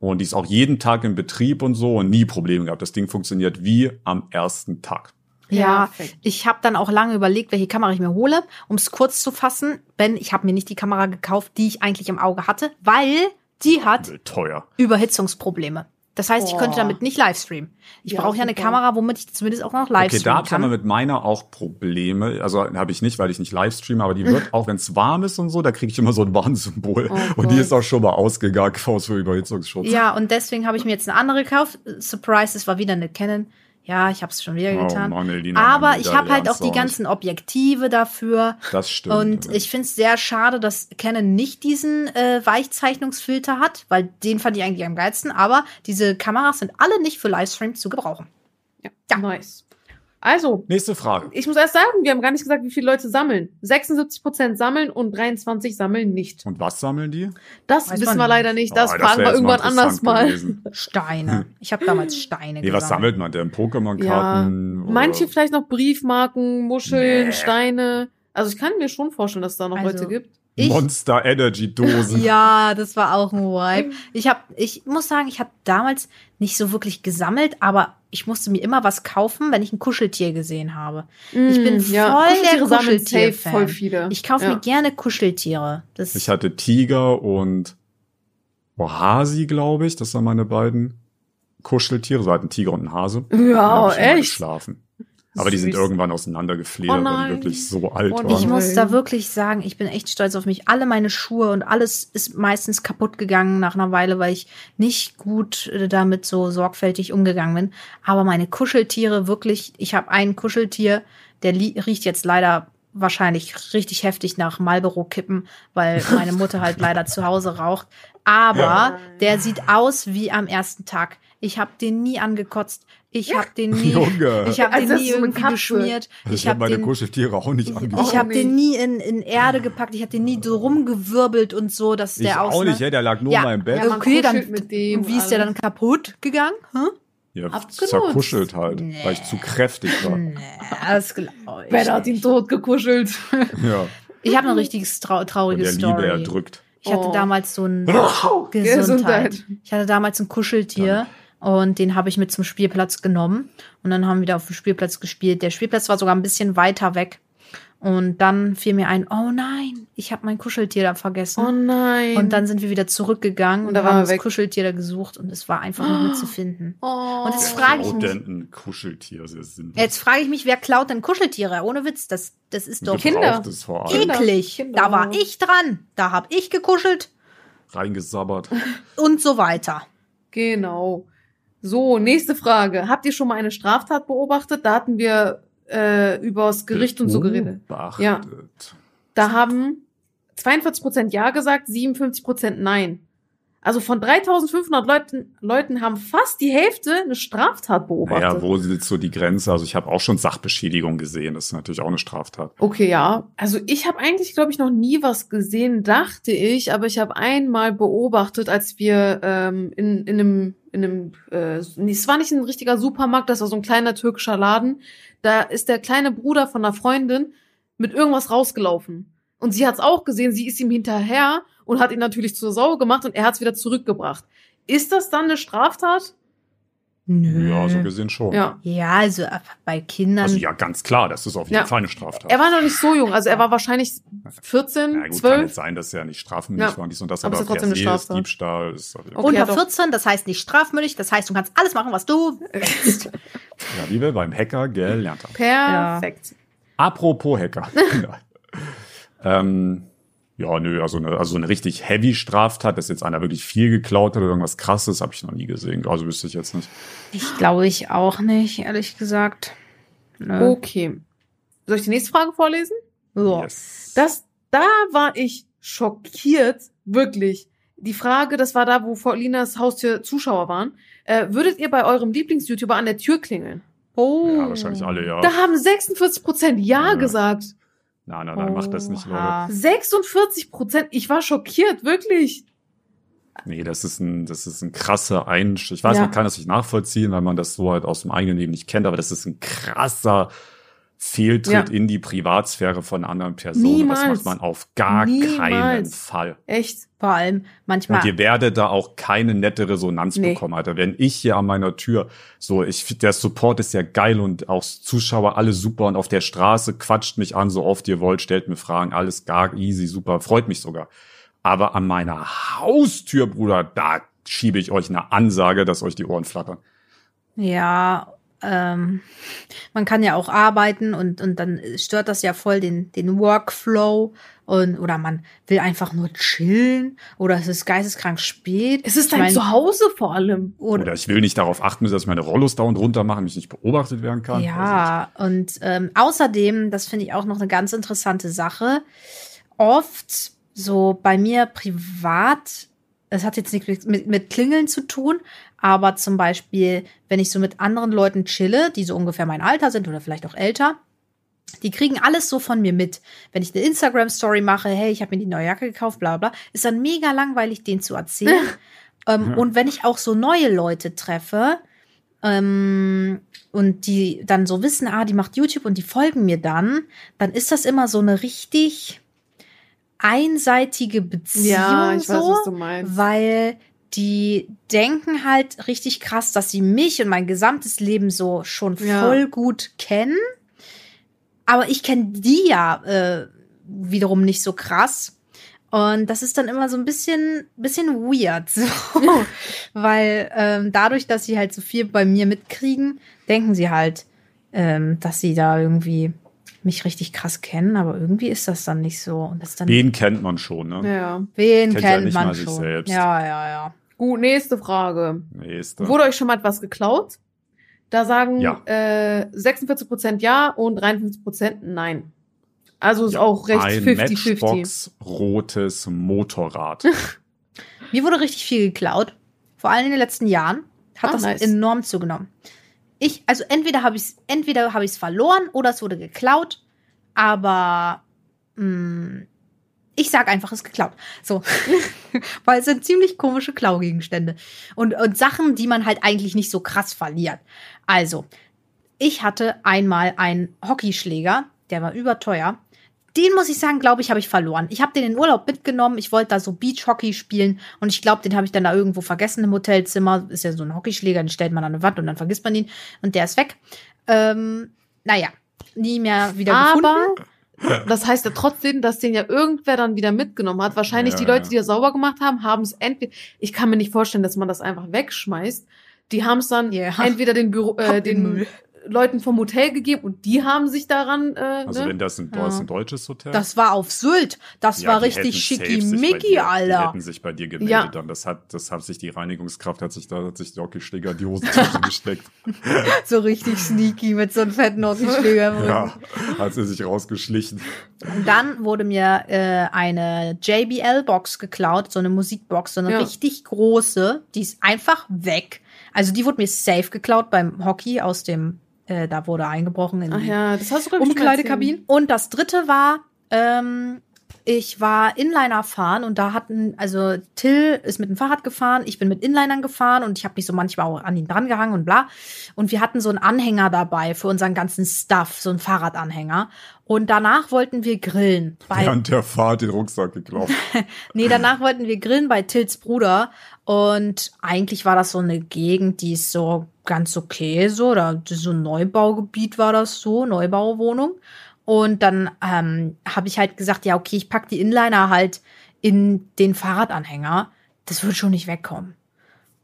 Und die ist auch jeden Tag in Betrieb und so und nie Probleme gehabt. Das Ding funktioniert wie am ersten Tag. Ja, Perfekt. ich habe dann auch lange überlegt, welche Kamera ich mir hole. Um es kurz zu fassen, Ben, ich habe mir nicht die Kamera gekauft, die ich eigentlich im Auge hatte, weil die hat Teuer. Überhitzungsprobleme. Das heißt, ich könnte Boah. damit nicht livestreamen. Ich Ja, brauche ja eine super. Kamera, womit ich zumindest auch noch Okay, da livestreamen habe ich aber kann. mit meiner auch Probleme. Also habe ich nicht, weil ich nicht livestreame, aber die wird, auch wenn es warm ist und so, da kriege ich immer so ein Warnsymbol. Oh und die ist auch schon mal ausgegangen aus für Überhitzungsschutz. Ja, und deswegen habe ich mir jetzt eine andere gekauft. Surprise, es war wieder eine Canon. Ja, ich habe es schon wieder Oh getan. Mann, Elina, Aber ich habe halt auch die ganzen Objektive dafür. Das stimmt. Und ich finde es sehr schade, dass Canon nicht diesen äh, Weichzeichnungsfilter hat, weil den fand ich eigentlich am geilsten. Aber diese Kameras sind alle nicht für Livestreams zu gebrauchen. Ja. Ja. Nice. Also, Nächste Frage. ich muss erst sagen, wir haben gar nicht gesagt, wie viele Leute sammeln. 76% sammeln und 23 sammeln nicht. Und was sammeln die? Das Weiß wissen wir nicht. leider nicht. Das Ah, fragen wir irgendwann anders mal. gewesen. Steine. Ich habe damals Steine Nee, was gesammelt. sammelt man denn? Ja, Pokémon-Karten? oder- manche vielleicht noch Briefmarken, Muscheln, Nee. Steine. Also ich kann mir schon vorstellen, dass es da noch Also, Leute gibt. Ich, Monster Energy Dosen. ja, das war auch ein Vibe. Ich habe, ich muss sagen, ich habe damals nicht so wirklich gesammelt, aber ich musste mir immer was kaufen, wenn ich ein Kuscheltier gesehen habe. Ich bin voll der Kuscheltiere sammeln Kuscheltier-Fan. safe voll viele. Ich kaufe ja. mir gerne Kuscheltiere. Das Ich hatte Tiger und Hasi, glaube ich. Das waren meine beiden Kuscheltiere. So halt ein Tiger und ein Hase. Ja, echt. geschlafen. Aber die sind irgendwann auseinandergefledert, Oh die wirklich so alt Oh waren. Ich muss da wirklich sagen, ich bin echt stolz auf mich. Alle meine Schuhe und alles ist meistens kaputt gegangen nach einer Weile, weil ich nicht gut äh, damit so sorgfältig umgegangen bin. Aber meine Kuscheltiere wirklich, ich habe ein Kuscheltier, der riecht jetzt leider wahrscheinlich richtig heftig nach Marlboro-Kippen, weil meine Mutter halt leider zu Hause raucht. Aber Ja. der sieht aus wie am ersten Tag. Ich habe den nie angekotzt. Ich habe den nie, Junge. ich habe Also den nie irgendwie Katze. geschmiert. Also ich habe meine den Kuscheltiere auch nicht ich, angeguckt. ich habe den nie in, in Erde gepackt, ich habe den nie so rumgewirbelt und so, dass Ich der auch nicht, ja, der lag nur Ja. mal im Bett. Ja, okay, dann mit dem und wie ist der dann kaputt gegangen? Hm? Ja, Abgenutzt. zerkuschelt halt, Nee. weil ich zu kräftig war. Nee, das glaube ich. Ben hat ihn tot gekuschelt. Ja, Ich habe eine richtig trau und traurige der Liebe Story. erdrückt. Ich hatte Oh. damals so ein Gesundheit. Gesundheit. Ich hatte damals ein Kuscheltier und den habe ich mit zum Spielplatz genommen und dann haben wir da auf dem Spielplatz gespielt. Der Spielplatz war sogar ein bisschen weiter weg und dann fiel mir ein, oh nein, ich habe mein Kuscheltier da vergessen. Oh nein. Und dann sind wir wieder zurückgegangen und da haben er das weg. Kuscheltier da gesucht und es war einfach nicht mehr zu finden. oh. Und jetzt frage ich mich, Rodenten, Kuscheltier sind. jetzt frage ich mich, wer klaut denn Kuscheltiere? Ohne Witz, das, das ist doch Kinder. Gebrauchtes vor allem. Kinder. eklig. Kinder. Da war ich dran, da habe ich gekuschelt Reingesabbert. und so weiter. Genau. So, nächste Frage. Habt ihr schon mal eine Straftat beobachtet? Da hatten wir äh, übers Gericht und so geredet. Ja. Da haben 42% Ja gesagt, 57% Nein. Also von 3500 Leuten, Leuten haben fast die Hälfte eine Straftat beobachtet. Naja, wo sitzt so die Grenze? Also ich habe auch schon Sachbeschädigung gesehen. Das ist natürlich auch eine Straftat. Okay, ja. Also ich habe eigentlich, glaube ich, noch nie was gesehen, dachte ich, aber ich habe einmal beobachtet, als wir ähm, in, in einem, in einem, äh, es war nicht ein richtiger Supermarkt, das war so ein kleiner türkischer Laden. Da ist der kleine Bruder von einer Freundin mit irgendwas rausgelaufen. Und sie hat es auch gesehen, sie ist ihm hinterher und hat ihn natürlich zur Sau gemacht und er hat es wieder zurückgebracht. Ist das dann eine Straftat? Nö. Ja, so gesehen schon. Ja. Ja, also bei Kindern. Also ja, ganz klar, das ist auf jeden Ja. Fall eine Straftat. Er war noch nicht so jung, also er war wahrscheinlich 14, ja, gut, kann 12. jetzt sein, dass er nicht strafmündig Ja. war und dies und das, Aber aber, ist ja trotzdem eine Straftat. Diebstahl ist Okay, ja, unter doch. 14, das heißt nicht strafmündig, das heißt, du kannst alles machen, was du willst. Ja, wie wir beim Hacker gelernt haben. Perfekt. Apropos Hacker. ähm, ja, nö, also eine, also eine richtig heavy Straftat, dass jetzt einer wirklich viel geklaut hat oder irgendwas krasses, habe ich noch nie gesehen. Also wüsste ich jetzt nicht. Ich glaube ich auch nicht, ehrlich gesagt. Nö. Okay. Soll ich die nächste Frage vorlesen? Ja. Yes. Das, da war ich schockiert, wirklich. Die Frage, das war da, wo vor Linas Haustür Zuschauer waren. Äh, würdet ihr bei eurem Lieblings-YouTuber an der Tür klingeln? Oh. ja, wahrscheinlich alle, ja. Da haben 46 Prozent Ja Ja. gesagt. Nein, nein, nein, macht das nicht, Leute. Oha. 46 Prozent. Ich war schockiert, wirklich. Nee, das ist ein, das ist ein krasser Einstieg. Ich weiß, Ja. man kann das nicht nachvollziehen, weil man das so halt aus dem eigenen Leben nicht kennt, aber das ist ein krasser Fehltritt Ja. in die Privatsphäre von anderen Personen. Niemals. Das macht man auf gar keinen Niemals. Fall. Echt? Vor allem manchmal. Und ihr werdet da auch keine nette Resonanz Nee. bekommen, Alter. Wenn ich hier an meiner Tür, so, ich, der Support ist ja geil und auch Zuschauer alle super und auf der Straße quatscht mich an, so oft ihr wollt, stellt mir Fragen, alles gar easy, super, freut mich sogar. Aber an meiner Haustür, Bruder, da schiebe ich euch eine Ansage, dass euch die Ohren flattern. Ja, ähm, man kann ja auch arbeiten und, und dann stört das ja voll den, den Workflow und oder man will einfach nur chillen oder es ist geisteskrank spät. Es ist Ich dein mein, Zuhause vor allem. oder, Oder ich will nicht darauf achten, dass ich meine Rollos dauernd runter mache, mich nicht beobachtet werden kann. Also, Ja, und ähm, außerdem, das finde ich auch noch eine ganz interessante Sache, oft so bei mir privat, es hat jetzt nichts mit, mit, mit Klingeln zu tun, aber zum Beispiel, wenn ich so mit anderen Leuten chille, die so ungefähr mein Alter sind oder vielleicht auch älter, die kriegen alles so von mir mit. Wenn ich eine Instagram-Story mache, hey, ich habe mir die neue Jacke gekauft, bla bla, ist dann mega langweilig, denen zu erzählen. ähm, Und wenn ich auch so neue Leute treffe, ähm, und die dann so wissen, ah, die macht YouTube und die folgen mir dann, dann ist das immer so eine richtig einseitige Beziehung Ja, ich so, weiß, was du meinst. weil die denken halt richtig krass, dass sie mich und mein gesamtes Leben so schon Ja. voll gut kennen. Aber ich kenne die ja äh, wiederum nicht so krass. Und das ist dann immer so ein bisschen, bisschen weird, so. weil ähm, dadurch, dass sie halt so viel bei mir mitkriegen, denken sie halt, ähm, dass sie da irgendwie mich richtig krass kennen, aber irgendwie ist das dann nicht so. Und das dann, Den kennt man schon, ne? Ja. wen kennt ja kennt nicht man mal sich schon? selbst. Ja, ja, ja. Gut, nächste Frage. Nächste. Wurde euch schon mal etwas geklaut? Da sagen Ja. äh, 46% ja und 53% nein. Also ist Ja, auch recht ein 50-50. Matchbox rotes Motorrad. Mir wurde richtig viel geklaut. Vor allem in den letzten Jahren hat Ah, das nice. enorm zugenommen. Ich, also entweder habe ich es, entweder habe ich es verloren oder es wurde geklaut, aber mh, ich sag einfach, es ist geklaut. So. Weil es sind ziemlich komische Klaugegenstände. Und, und Sachen, die man halt eigentlich nicht so krass verliert. Also, ich hatte einmal einen Hockeyschläger, der war überteuer. Den muss ich sagen, glaube ich, habe ich verloren. Ich habe den in den Urlaub mitgenommen. Ich wollte da so Beachhockey spielen und ich glaube, den habe ich dann da irgendwo vergessen im Hotelzimmer. Ist ja so ein Hockeyschläger, den stellt man an eine Wand und dann vergisst man ihn und der ist weg. Ähm, naja, nie mehr wieder Aber gefunden. Das heißt ja trotzdem, dass den ja irgendwer dann wieder mitgenommen hat. Wahrscheinlich Ja, die Leute, ja. die das sauber gemacht haben, haben es entweder. Ich kann mir nicht vorstellen, dass man das einfach wegschmeißt. Die haben es dann Ja. entweder den Büro, äh, den Müll. Leuten vom Hotel gegeben und die haben sich daran. Äh, Also ne? wenn das ein, Ja. das ein deutsches Hotel. Das war auf Sylt. Das Ja, war richtig schickimicki, dir- Die Alter. hätten sich bei dir gemeldet Ja. dann. Das hat, das hat sich die Reinigungskraft, hat sich da, hat sich der Hockeyschläger in die Hosentasche gesteckt. So richtig sneaky mit so einem fetten Hockeyschläger. Ja, hat sie sich rausgeschlichen. Und dann wurde mir äh, eine JBL-Box geklaut, so eine Musikbox, so eine Ja. richtig große. Die ist einfach weg. Also die wurde mir safe geklaut beim Hockey aus dem, äh, da wurde eingebrochen in Ach die ja, das hast du Umkleidekabinen. Und das dritte war, ähm, ich war Inliner fahren und da hatten, also Till ist mit dem Fahrrad gefahren, ich bin mit Inlinern gefahren und ich habe mich so manchmal auch an ihn dran gehangen und bla. Und wir hatten so einen Anhänger dabei für unseren ganzen Stuff, so einen Fahrradanhänger. Und danach wollten wir grillen. Bei, Während der Fahrt den Rucksack geklaut. nee, danach wollten wir grillen bei Tills Bruder. Und eigentlich war das so eine Gegend, die ist so ganz okay, so, da so Neubaugebiet war das so, Neubauwohnung. Und dann ähm, habe ich halt gesagt, ja, okay, ich pack die Inliner halt in den Fahrradanhänger. Das wird schon nicht wegkommen.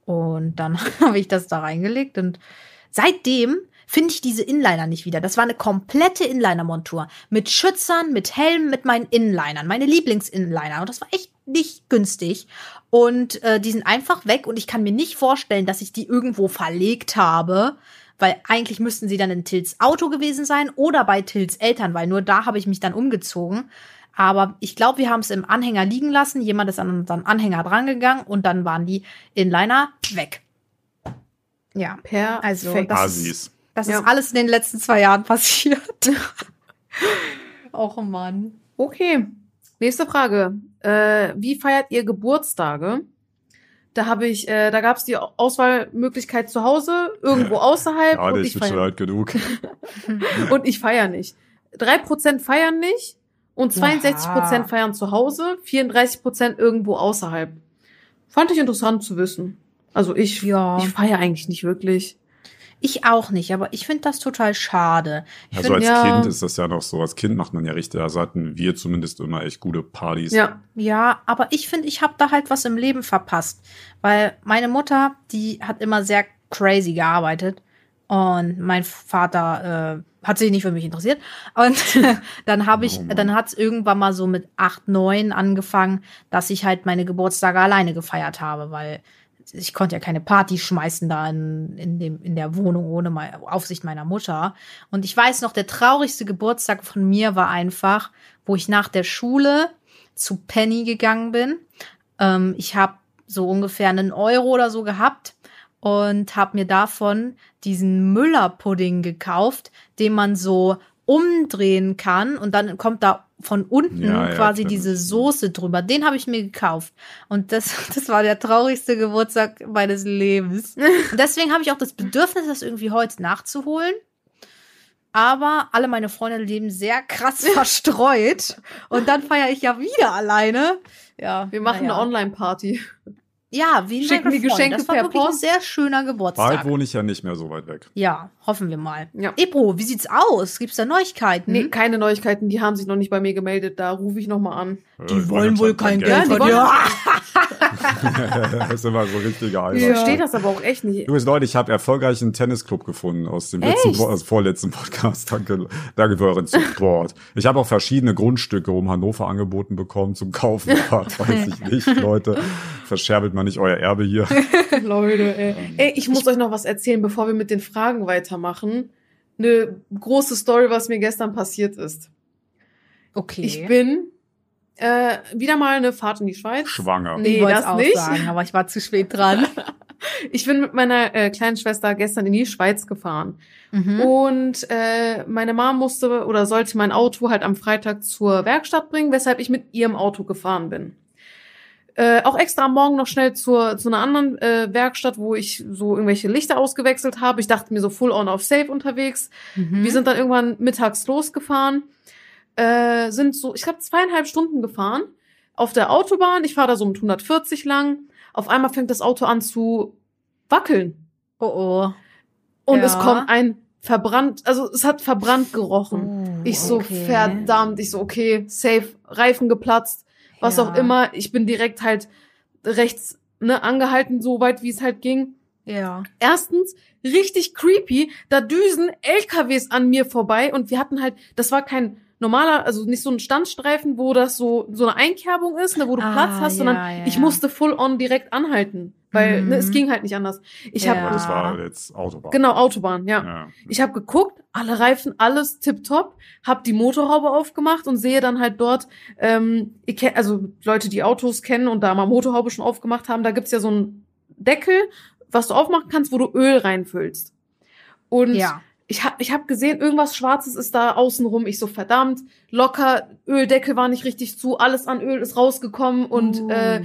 Und dann habe ich das da reingelegt und seitdem finde ich diese Inliner nicht wieder. Das war eine komplette Inliner-Montur. Mit Schützern, mit Helm, mit meinen Inlinern. Meine Lieblings-Inliner. Und das war echt nicht günstig. Und äh, die sind einfach weg. Und ich kann mir nicht vorstellen, dass ich die irgendwo verlegt habe. Weil eigentlich müssten sie dann in Tills Auto gewesen sein oder bei Tills Eltern, weil nur da habe ich mich dann umgezogen. Aber ich glaube, wir haben es im Anhänger liegen lassen. Jemand ist an unseren Anhänger drangegangen und dann waren die Inliner weg. Ja, Per also das Asis. ist, das Ja. ist alles in den letzten zwei Jahren passiert. Och Mann. Okay, nächste Frage. Äh, wie feiert ihr Geburtstage? Da habe ich, äh, da gab es die Auswahlmöglichkeit zu Hause, irgendwo außerhalb Ja, und ich ich bin schon alt genug. und ich feiere nicht. Drei Prozent feiern nicht und 62 Prozent feiern zu Hause, 34 Prozent irgendwo außerhalb. Fand ich interessant zu wissen. Also ich, Ja. ich feiere eigentlich nicht wirklich. Ich auch nicht, aber ich finde das total schade. Ich Also find, als ja- Kind ist das ja noch so. Als Kind macht man ja richtig, also hatten wir zumindest immer echt gute Partys. Ja, ja, aber ich finde, ich habe da halt was im Leben verpasst. Weil meine Mutter, die hat immer sehr crazy gearbeitet. Und mein Vater äh, hat sich nicht für mich interessiert. Und dann habe ich, Oh dann hat es irgendwann mal so mit acht, neun angefangen, dass ich halt meine Geburtstage alleine gefeiert habe, weil ich konnte ja keine Party schmeißen da in, in, dem, in der Wohnung ohne mei- Aufsicht meiner Mutter. Und ich weiß noch, der traurigste Geburtstag von mir war einfach, wo ich nach der Schule zu Penny gegangen bin. Ähm, ich habe so ungefähr einen Euro oder so gehabt und habe mir davon diesen Müller-Pudding gekauft, den man so umdrehen kann und dann kommt da von unten Ja, ja, quasi diese. Soße drüber. Den habe ich mir gekauft und das, das war der traurigste Geburtstag meines Lebens. Und deswegen habe ich auch das Bedürfnis, das irgendwie heute nachzuholen. Aber alle meine Freunde leben sehr krass verstreut. Und dann feiere ich ja wieder alleine. Ja, wir machen naja. eine Online-Party. Ja, wie ein Schicken die Freund. Geschenke Das war per wirklich Post? ein sehr schöner Geburtstag. Bald wohne ich ja nicht mehr so weit weg. Ja, hoffen wir mal. Ja. Ebro, wie sieht's aus? Gibt's da Neuigkeiten? Nee, keine Neuigkeiten, die haben sich noch nicht bei mir gemeldet. Da rufe ich noch mal an. Äh, Die ich wollen wohl kein Geld. Geld dir. das ist immer so richtige Ich Eimer. verstehe das aber auch echt nicht. Übrigens, Leute, ich habe erfolgreich einen Tennisclub gefunden aus dem letzten, also vorletzten Podcast. Danke, danke für euren Support. Ich habe auch verschiedene Grundstücke um Hannover angeboten bekommen zum Kaufen. Ja, weiß ich nicht, Leute. Verscherbelt mal nicht euer Erbe hier. Leute, ey. ey, ich muss euch noch was erzählen, bevor wir mit den Fragen weitermachen. Eine große Story, was mir gestern passiert ist. Okay. Ich bin äh, wieder mal eine Fahrt in die Schweiz. Schwanger. Nee, ich wollte das auch nicht. sagen, aber ich war zu spät dran. Ich bin mit meiner äh, kleinen Schwester gestern in die Schweiz gefahren. Mhm. Und äh, meine Mom musste oder sollte mein Auto halt am Freitag zur Werkstatt bringen, weshalb ich mit ihrem Auto gefahren bin. Äh, auch extra am Morgen noch schnell zur, zu einer anderen äh, Werkstatt, wo ich so irgendwelche Lichter ausgewechselt habe. Ich dachte mir so full on auf safe unterwegs. Mhm. Wir sind dann irgendwann mittags losgefahren, äh, sind so, ich glaube, zweieinhalb Stunden gefahren auf der Autobahn. Ich fahre da so mit 140 lang. Auf einmal fängt das Auto an zu wackeln. oh oh. Und Ja. es kommt ein verbrannt, also es hat verbrannt gerochen. Oh, ich so, okay. verdammt, ich so, okay, safe, Reifen geplatzt, was Ja. auch immer. Ich bin direkt halt rechts ne, angehalten, so weit wie es halt ging. Ja. Erstens, richtig creepy, da düsen LKWs an mir vorbei und wir hatten halt, das war kein normaler, also nicht so ein Standstreifen, wo das so, so eine Einkerbung ist, ne, wo du Ah, Platz hast, sondern ja, ja, ich ja. musste full on direkt anhalten, weil Mhm. ne, es ging halt nicht anders. Ich Ja. habe Das war jetzt Autobahn. genau Autobahn, ja. Ja. Ich habe geguckt, alle Reifen, alles tipptopp, hab die Motorhaube aufgemacht und sehe dann halt dort, ähm, ich kenn, also Leute, die Autos kennen und da mal Motorhaube schon aufgemacht haben, da gibt's ja so einen Deckel, was du aufmachen kannst, wo du Öl reinfüllst. Und Ja. Ich hab, ich hab gesehen, irgendwas Schwarzes ist da außenrum. Ich so, verdammt, locker, Öldeckel war nicht richtig zu, alles an Öl ist rausgekommen und Uh. äh,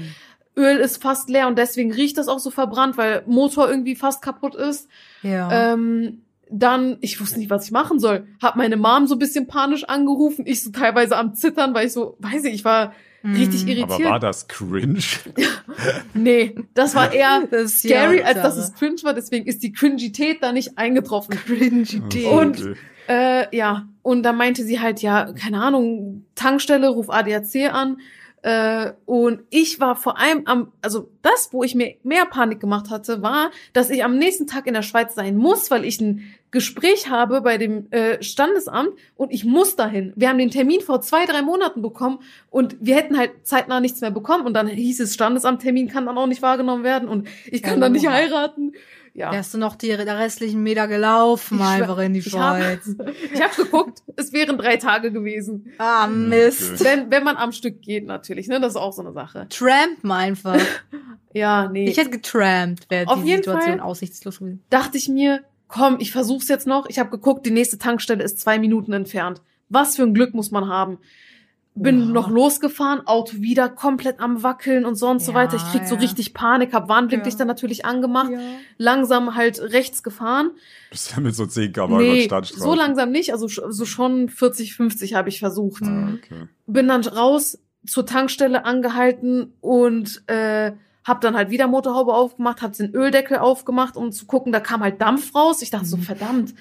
Öl ist fast leer und deswegen riecht das auch so verbrannt, weil Motor irgendwie fast kaputt ist. ja. Ähm, dann, ich wusste nicht, was ich machen soll. Hab meine Mom so ein bisschen panisch angerufen. Ich so teilweise am Zittern, weil ich so, weiß ich, ich war richtig Mhm. irritiert. Aber war das cringe? nee, das war eher Das ist scary, ja als dass es cringe war. Deswegen ist die Cringität da nicht eingetroffen. Cringität. Und-. Äh, ja, und dann meinte sie halt, ja, keine Ahnung, Tankstelle, ruf ADAC an. Äh, und ich war vor allem am, also das, wo ich mir mehr Panik gemacht hatte, war, dass ich am nächsten Tag in der Schweiz sein muss, weil ich ein Gespräch habe bei dem äh, Standesamt und ich muss dahin. Wir haben den Termin vor zwei, drei Monaten bekommen und wir hätten halt zeitnah nichts mehr bekommen und dann hieß es, Standesamttermin kann dann auch nicht wahrgenommen werden und ich kann Ja, dann nicht Mann. heiraten. Ja. Wärst du noch die restlichen Meter gelaufen, einfach in die ich hab- Schweiz. Ich habe geguckt, es wären drei Tage gewesen. Ah, Mist. Wenn, wenn man am Stück geht, natürlich, ne? Das ist auch so eine Sache. Tramp einfach. Ja, nee. Ich hätte getrampt, wäre Auf die jeden Situation Fall. aussichtslos gewesen. dachte ich mir, komm, ich versuch's jetzt noch. Ich habe geguckt, die nächste Tankstelle ist zwei Minuten entfernt. Was für ein Glück muss man haben. bin Oha. noch losgefahren, Auto wieder komplett am Wackeln und so und so Ja, weiter. Ich krieg so ja. richtig Panik, hab Warnblinklichter Ja. natürlich angemacht, langsam halt rechts gefahren. Bist ja mit so 10 km nee, Stadtstraße. so langsam nicht, also so schon 40, 50 habe ich versucht. Ah, okay. Bin dann raus zur Tankstelle angehalten und äh, hab dann halt wieder Motorhaube aufgemacht, hab den Öldeckel aufgemacht, um zu gucken, da kam halt Dampf raus. Ich dachte so, Mhm. verdammt,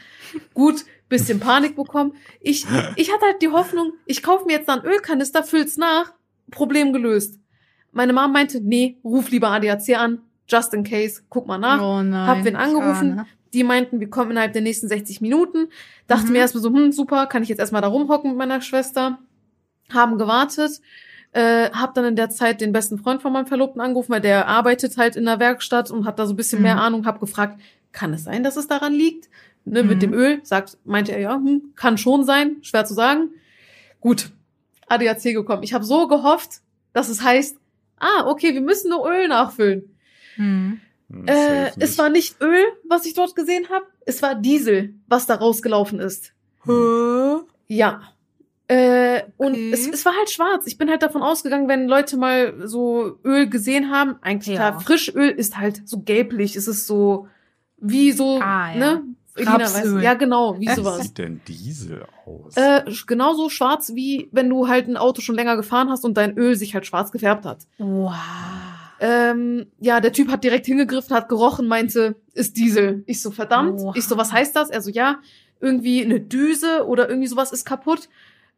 gut, bisschen Panik bekommen. Ich, ich hatte halt die Hoffnung, ich kaufe mir jetzt da einen Ölkanister, füll's nach, Problem gelöst. Meine Mom meinte, nee, ruf lieber ADAC an, just in case, guck mal nach. Oh nein. Hab wen angerufen. Schade. Die meinten, wir kommen innerhalb der nächsten 60 Minuten. Dachte Mhm. mir erstmal so, hm, super, kann ich jetzt erstmal da rumhocken mit meiner Schwester. Haben gewartet. Äh, hab dann in der Zeit den besten Freund von meinem Verlobten angerufen, weil der arbeitet halt in der Werkstatt und hat da so ein bisschen mehr Mhm. Ahnung. Hab gefragt, kann es sein, dass es daran liegt? Ne, Mhm. Mit dem Öl. Sagt, meinte er, ja, hm, kann schon sein. Schwer zu sagen. Gut, ADAC gekommen. Ich habe so gehofft, dass es heißt, ah, okay, wir müssen nur Öl nachfüllen. Hm. Hm, Äh, es war nicht Öl, was ich dort gesehen habe. Es war Diesel, was da rausgelaufen ist. Ja. Äh, und Okay. es, es war halt schwarz. Ich bin halt davon ausgegangen, wenn Leute mal so Öl gesehen haben, eigentlich Ja. klar, Frischöl ist halt so gelblich. Es ist so wie so, Ah, ja. ne? Elina Rapsöl. Ja, genau, wie Wie sowas. sieht denn Diesel aus? Äh, genauso schwarz, wie wenn du halt ein Auto schon länger gefahren hast und dein Öl sich halt schwarz gefärbt hat. Wow. Ähm, ja, der Typ hat direkt hingegriffen, hat gerochen, meinte, ist Diesel. Ich so, verdammt. Oha. Ich so, was heißt das? Er so, ja, irgendwie eine Düse oder irgendwie sowas ist kaputt.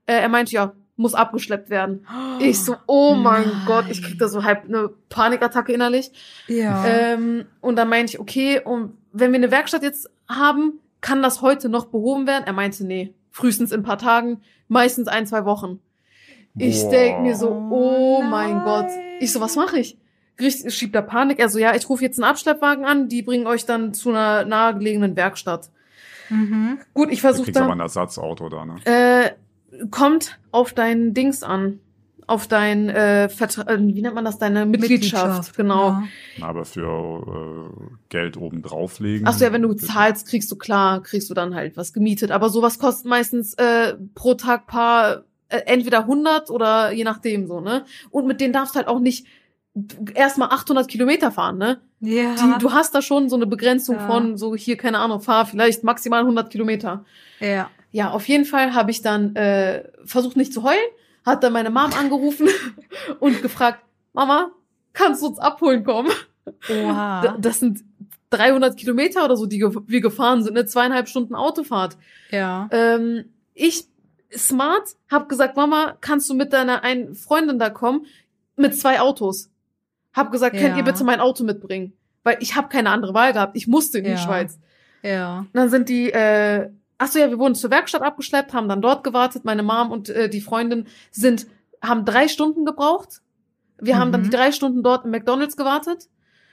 Äh, er meinte, ja, muss abgeschleppt werden. Ich so, oh mein Nein. Gott, ich krieg da so halb eine Panikattacke innerlich. Ja. Ähm, und dann meinte ich, okay, und wenn wir eine Werkstatt jetzt haben, kann das heute noch behoben werden? Er meinte, nee, frühestens in ein paar Tagen, meistens ein, zwei Wochen. Ich denk mir so, Oh oh mein nein. Gott. Ich so, was mache ich? Richtig, schiebt da Panik. Also ja, ich rufe jetzt einen Abschleppwagen an, die bringen euch dann zu einer nahegelegenen Werkstatt. mhm. Gut, ich Du versuche kriegst aber da. ein Ersatzauto da, ne? Äh, kommt auf dein Dings an. Auf dein, äh, Vertra äh, wie nennt man das, deine Mitgliedschaft, genau. Ja. Na, Aber für äh, Geld oben drauflegen. Ach so, ja, wenn du zahlst, kriegst du klar, kriegst du dann halt was gemietet. Aber sowas kostet meistens äh, pro Tag paar, äh, entweder 100 oder je nachdem so, ne? Und mit denen darfst du halt auch nicht erstmal 800 Kilometer fahren, ne? Ja. Die, du hast da schon so eine Begrenzung Ja. von so hier, keine Ahnung, fahr vielleicht maximal 100 Kilometer. ja. Ja, auf jeden Fall habe ich dann äh, versucht nicht zu heulen, hat dann meine Mom angerufen und gefragt, Mama, kannst du uns abholen kommen? Oha. Das sind 300 Kilometer oder so, die wir gefahren sind, eine zweieinhalb Stunden Autofahrt. Ja. Ähm, ich, smart, hab gesagt, Mama, kannst du mit deiner einen Freundin da kommen? Mit zwei Autos. Hab gesagt, könnt Ja. ihr bitte mein Auto mitbringen? Weil ich habe keine andere Wahl gehabt. Ich musste in die Ja. Schweiz. Ja. Und dann sind die, äh, ach so ja, wir wurden zur Werkstatt abgeschleppt, haben dann dort gewartet. Meine Mom und äh, die Freundin sind, haben drei Stunden gebraucht. Wir haben dann Mhm. die drei Stunden dort im McDonalds gewartet.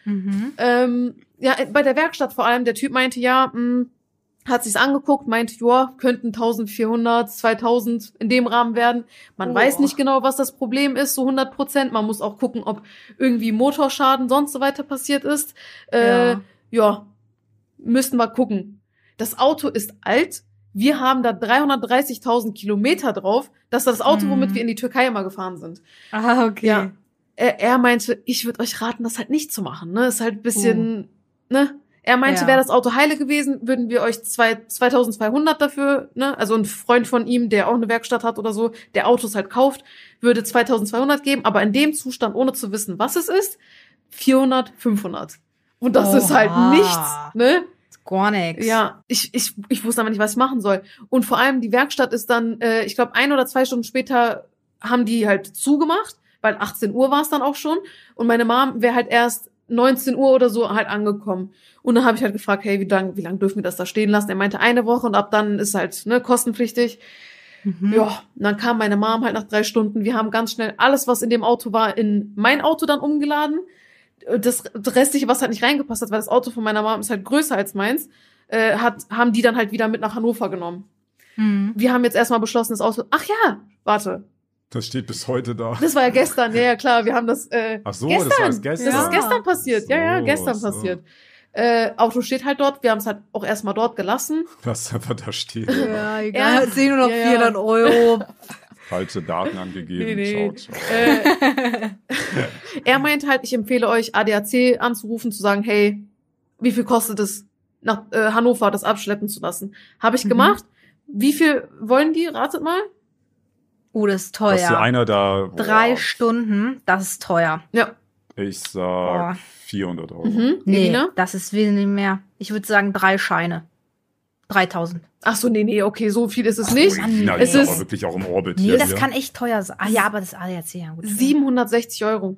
Mhm. Ähm, ja, bei der Werkstatt vor allem, der Typ meinte, ja, mh, hat sich's angeguckt, meinte, ja, könnten 1400, 2000 in dem Rahmen werden. Man Oh. weiß nicht genau, was das Problem ist, so 100 Prozent. Man muss auch gucken, ob irgendwie Motorschaden sonst so weiter passiert ist. Äh, Ja. ja, müssten wir gucken. Das Auto ist alt. Wir haben da 330.000 Kilometer drauf. Das ist das Auto, Mhm. womit wir in die Türkei immer gefahren sind. Ah, okay. Ja. Er, er meinte, ich würde euch raten, das halt nicht zu machen. Ne, ist halt ein bisschen, ne. Er meinte, Ja. wäre das Auto heile gewesen, würden wir euch zwei, 2200 dafür, ne, also ein Freund von ihm, der auch eine Werkstatt hat oder so, der Autos halt kauft, würde 2200 geben, aber in dem Zustand, ohne zu wissen, was es ist, 400, 500. Und das ist halt Oha. nichts, ne? Gar nix. Ja, ich, ich, ich wusste aber nicht, was ich machen soll. Und vor allem die Werkstatt ist dann, äh, ich glaube, ein oder zwei Stunden später haben die halt zugemacht, weil 18 Uhr war es dann auch schon. Und meine Mom wäre halt erst 19 Uhr oder so halt angekommen. Und dann habe ich halt gefragt, hey, wie lang, wie lang dürfen wir das da stehen lassen? Er meinte eine Woche und ab dann ist halt ne, kostenpflichtig. Mhm. Ja, und dann kam meine Mom halt nach drei Stunden. Wir haben ganz schnell alles, was in dem Auto war, in mein Auto dann umgeladen. Das, das restliche, was halt nicht reingepasst hat, weil das Auto von meiner Mom ist halt größer als meins, äh, hat, haben die dann halt wieder mit nach Hannover genommen. Mhm. Wir haben jetzt erstmal beschlossen, das Auto. Ach ja, warte. Das steht bis heute da. Das war ja gestern. Ja, ja, klar. Wir haben das. Äh, Ach so, gestern. das war erst gestern. Das Ja. ist gestern passiert. ja, ja, So, gestern so. passiert. Äh, Auto steht halt dort. Wir haben es halt auch erstmal dort gelassen. Was einfach da steht. Ja, egal. Ja. Ja, 10 oder Ja, ja. 400 Euro. Falsche Daten angegeben. Nee, nee. Ciao, ciao. Äh, er meint halt, ich empfehle euch, ADAC anzurufen, zu sagen, hey, wie viel kostet es, nach äh, Hannover das abschleppen zu lassen? Habe ich Mhm. gemacht. Wie viel wollen die? Ratet mal. Oh, das ist teuer. einer da. boah, Drei Stunden, das ist teuer. Ja. Ich sag Boah. 400 Euro. Mhm. Nee, Elina? das ist wenig mehr. Ich würde sagen drei Scheine. 3000. Ach so, nee, nee, okay, so viel ist es nicht. Oh, China Es ist aber wirklich auch im Orbit Nee, hier. das hier. kann echt teuer sein. Ah ja, aber das ADAC, ja gut. 760 Euro.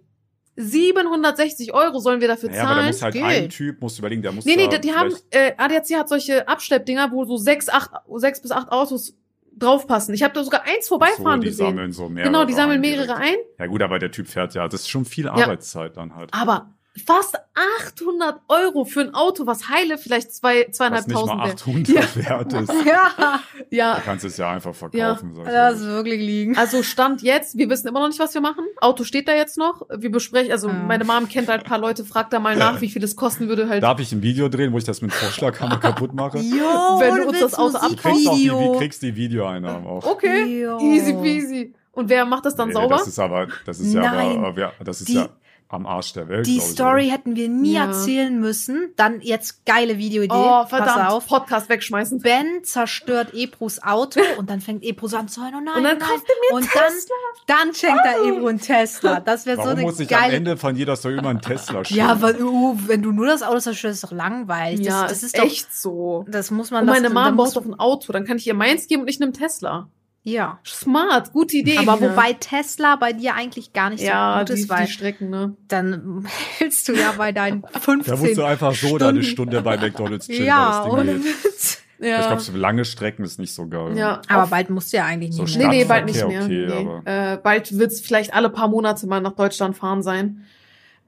760 Euro sollen wir dafür ja, aber da zahlen. muss halt geht. ein Typ, musst überlegen, der muss nee, nee, da die, die haben, äh, ADAC hat solche Abschleppdinger, wo so sechs, acht, sechs bis acht Autos draufpassen. Ich habe da sogar eins so, vorbeifahren die gesehen. sammeln so mehrere Genau, die sammeln ein mehrere direkt. ein. Ja gut, aber der Typ fährt ja, das ist schon viel Arbeitszeit dann halt. Aber fast 800 Euro für ein Auto, was heile vielleicht zwei, Was nicht zweieinhalbtausend mal wäre. 800 wert ist. Ja, Du Ja, kannst es ja einfach verkaufen. Ja. das ist wirklich liegen. also Stand jetzt, wir wissen immer noch nicht, was wir machen. Auto steht da jetzt noch. Wir besprechen, also Ja. meine Mom kennt halt ein paar Leute, fragt da mal nach, wie viel es kosten würde halt. Darf ich ein Video drehen, wo ich das mit Vorschlaghammer kaputt mache? Jo, Wenn du du uns willst das Auto Du kriegst auch die, Musikvideo. wie kriegst die Videoeinnahmen auch. Okay, Jo. easy peasy. Und wer macht das dann Nee, sauber? Das ist aber, das ist ja Nein. aber, ja, das ist Die- ja am Arsch der Welt. Die ich, Story oder? hätten wir nie Ja. erzählen müssen. Dann jetzt geile Videoidee. oh, Pass verdammt, auf. Podcast wegschmeißen. Ben zerstört Eprus Auto und dann fängt Ebro so an zu heulen. Oh nein, Und dann oh nein. kauft er mir und Tesla. dann, dann schenkt er Ebro einen Tesla. Das wäre so Warum eine muss ich am geile. Ende von jeder Story immer einen Tesla schicken? ja, aber uh, wenn du nur das Auto zerstörst, ist doch langweilig. Das, ja, das ist doch. echt so. Das muss man. Und meine das, muss- braucht doch ein Auto, dann kann ich ihr meins geben und ich nehme Tesla. Ja. Smart, gute Idee. Aber Elina. wobei Tesla bei dir eigentlich gar nicht ja, so gut die, ist, weil die Strecken, ne? dann hältst du ja bei deinen 15 Da musst du einfach so da eine Stunden- Stunde bei McDonalds chillen, Ja, ohne. Witz. Ja. Ich glaube, so lange Strecken ist nicht so geil. ja. Aber auf- bald musst du ja eigentlich So nicht Nee, mehr. nee, bald nicht mehr. okay, nee. äh, bald wird's vielleicht alle paar Monate mal nach Deutschland fahren sein.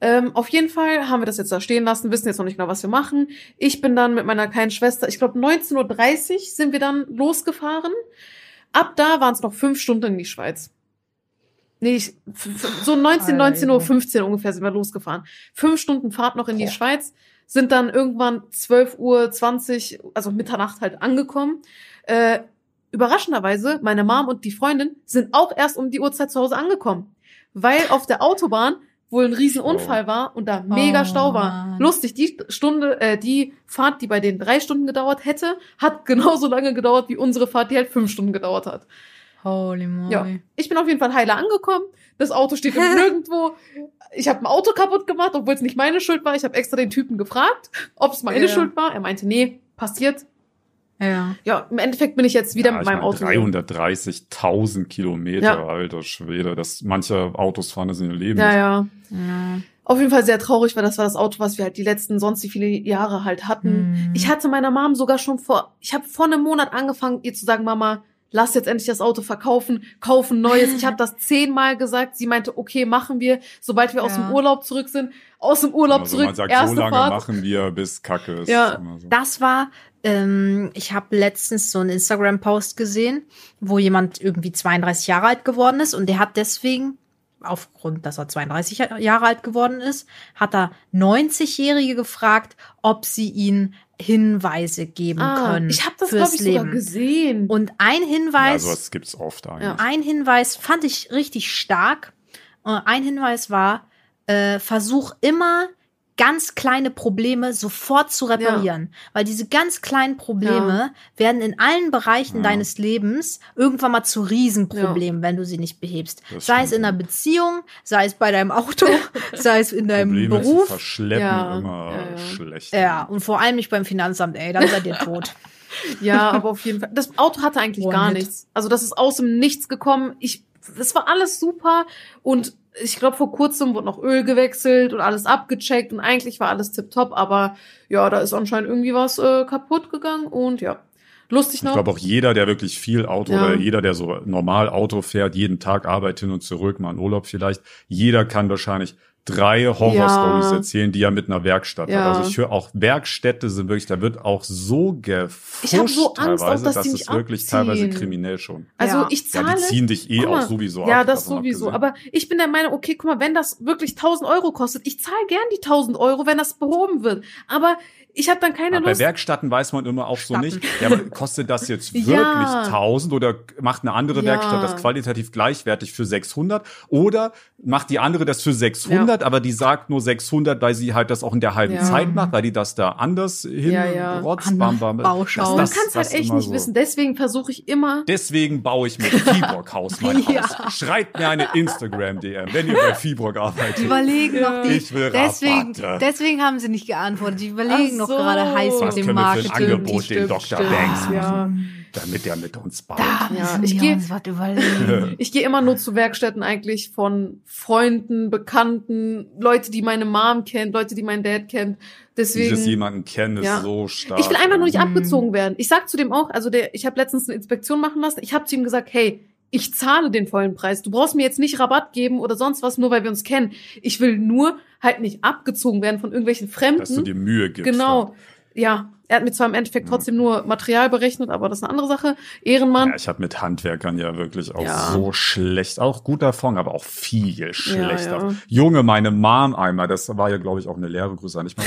Ähm, auf jeden Fall haben wir das jetzt da stehen lassen, wissen jetzt noch nicht genau, was wir machen. Ich bin dann mit meiner kleinen Schwester, ich glaube 19.30 Uhr sind wir dann losgefahren. Ab da waren es noch fünf Stunden in die Schweiz. Nee, ich, so 19, 19 Uhr 15 ungefähr sind wir losgefahren. Fünf Stunden Fahrt noch in die Boah. Schweiz, sind dann irgendwann 12 Uhr 20, also Mitternacht halt angekommen. Äh, überraschenderweise, meine Mom und die Freundin sind auch erst um die Uhrzeit zu Hause angekommen. Weil auf der Autobahn wohl ein Riesenunfall war und da mega Oh, Stau war. Mann. Lustig, die Stunde, äh, die Fahrt, die bei denen drei Stunden gedauert hätte, hat genauso lange gedauert wie unsere Fahrt, die halt fünf Stunden gedauert hat. Holy moly. Ja. Ich bin auf jeden Fall heile angekommen. Das Auto steht nirgendwo. Ich habe ein Auto kaputt gemacht, obwohl es nicht meine Schuld war. Ich habe extra den Typen gefragt, ob es meine Ja. Schuld war. Er meinte, nee, passiert. Ja. Ja, im Endeffekt bin ich jetzt wieder Ja, mit ich meinem mein, Auto. 330.000 Kilometer, Ja. alter Schwede. Das, manche Autos fahren das in ihr Leben. Ja, ja. ja. Auf jeden Fall sehr traurig, weil das war das Auto, was wir halt die letzten sonst wie viele Jahre halt hatten. Mhm. Ich hatte meiner Mom sogar schon vor, ich habe vor einem Monat angefangen, ihr zu sagen, Mama, lass jetzt endlich das Auto verkaufen, kaufen neues. Ich habe das zehnmal gesagt. Sie meinte, okay, machen wir, sobald wir aus Ja. dem Urlaub zurück sind. Aus dem Urlaub Also zurück, man sagt, erste so lange Fahrt. machen wir, bis Kacke ist. Ja. So. Das war, ähm, ich habe letztens so einen Instagram-Post gesehen, wo jemand irgendwie 32 Jahre alt geworden ist und der hat deswegen, aufgrund, dass er 32 Ja- Jahre alt geworden ist, hat er 90-Jährige gefragt, ob sie ihn Hinweise geben Ah, können ich habe das, fürs glaube ich, sogar Leben. gesehen. Und ein Ja, Hinweis, sowas gibt's oft eigentlich. Ja. ein Hinweis fand ich richtig stark. Äh, Ein Hinweis war, äh, versuch immer ganz kleine Probleme sofort zu reparieren. Weil diese ganz kleinen Probleme werden in allen Bereichen Ja. deines Lebens irgendwann mal zu Riesenproblemen, wenn du sie nicht behebst. Das sei es in einer ja. Beziehung, sei es bei deinem Auto, sei es in deinem Probleme zu Beruf. verschleppen, Ja, immer ja, ja. schlecht. Ja, und vor allem nicht beim Finanzamt, ey, dann seid ihr tot. Ja, aber auf jeden Fall. Das Auto hatte eigentlich One gar hit. nichts. Also das ist aus dem Nichts gekommen. Ich, das war alles super und ich glaube vor kurzem wurde noch Öl gewechselt und alles abgecheckt und eigentlich war alles tipptopp, aber ja, da ist anscheinend irgendwie was äh, kaputt gegangen und ja, lustig Ich noch. glaube auch jeder, der wirklich viel Auto Ja. oder jeder, der so normal Auto fährt, jeden Tag Arbeit hin und zurück, mal in Urlaub vielleicht, jeder kann wahrscheinlich drei Horror-Stories Ja. erzählen, die er mit einer Werkstatt Ja. hat. Also ich höre auch Werkstätte sind wirklich, da wird auch so gefuscht Ich hab so Angst auch, teilweise, dass das die ist mich wirklich abziehen. teilweise kriminell schon. Also Ja. ich Ja, zahle. die ziehen dich eh mal, auch sowieso Ja, ab. das davon sowieso. abgesehen. Aber ich bin der Meinung, okay, guck mal, wenn das wirklich 1000 Euro kostet, ich zahle gern die 1000 Euro, wenn das behoben wird. Aber ich habe dann keine Aber bei Lust. Werkstätten weiß man immer auch so Statten. nicht, ja, aber kostet das jetzt Ja. wirklich 1000 oder macht eine andere Ja. Werkstatt das qualitativ gleichwertig für 600 oder macht die andere das für 600, aber die sagt nur 600, weil sie halt das auch in der halben Ja. Zeit macht, weil die das da anders hin Ja, ja. rotzt, bam, bam. Bauschaum. Man Das- kann es halt das echt nicht so. wissen. Deswegen versuche ich immer. Deswegen baue ich mit Fibrock Haus mein Ja. Haus. Schreibt mir eine Instagram-DM, wenn ihr bei Fibrock Die arbeitet. überlegen Ja. noch die. Ich will deswegen, Rabatte. deswegen haben sie nicht geantwortet. Die überlegen Ach noch so. gerade heiß Was mit können dem wir für ein Marketing. Angebot den Dr. Banks machen, Ja. damit er mit uns baut? Da Ja, ich wir geh- uns was überlegen. Ich gehe immer nur zu Werkstätten eigentlich von Freunden, Bekannten, Leute, die meine Mom kennt, Leute, die mein Dad kennt. Deswegen. Dieses jemanden kennen ist Ja. so stark. Ich will einfach nur nicht Mhm. abgezogen werden. Ich sag zu dem auch, also der, ich habe letztens eine Inspektion machen lassen. Ich habe zu ihm gesagt, hey, ich zahle den vollen Preis. Du brauchst mir jetzt nicht Rabatt geben oder sonst was, nur weil wir uns kennen. Ich will nur halt nicht abgezogen werden von irgendwelchen dass du Fremden. dir Mühe gibst. Genau. Ja, er hat mir zwar im Endeffekt trotzdem nur Material berechnet, aber das ist eine andere Sache. Ehrenmann. Ja, ich habe mit Handwerkern ja wirklich auch Ja. so schlecht, auch guter Fong, aber auch viel schlechter. ja. Junge, meine Mom einmal, das war ja, glaube ich, auch eine Lehre, Grüße an dich mal.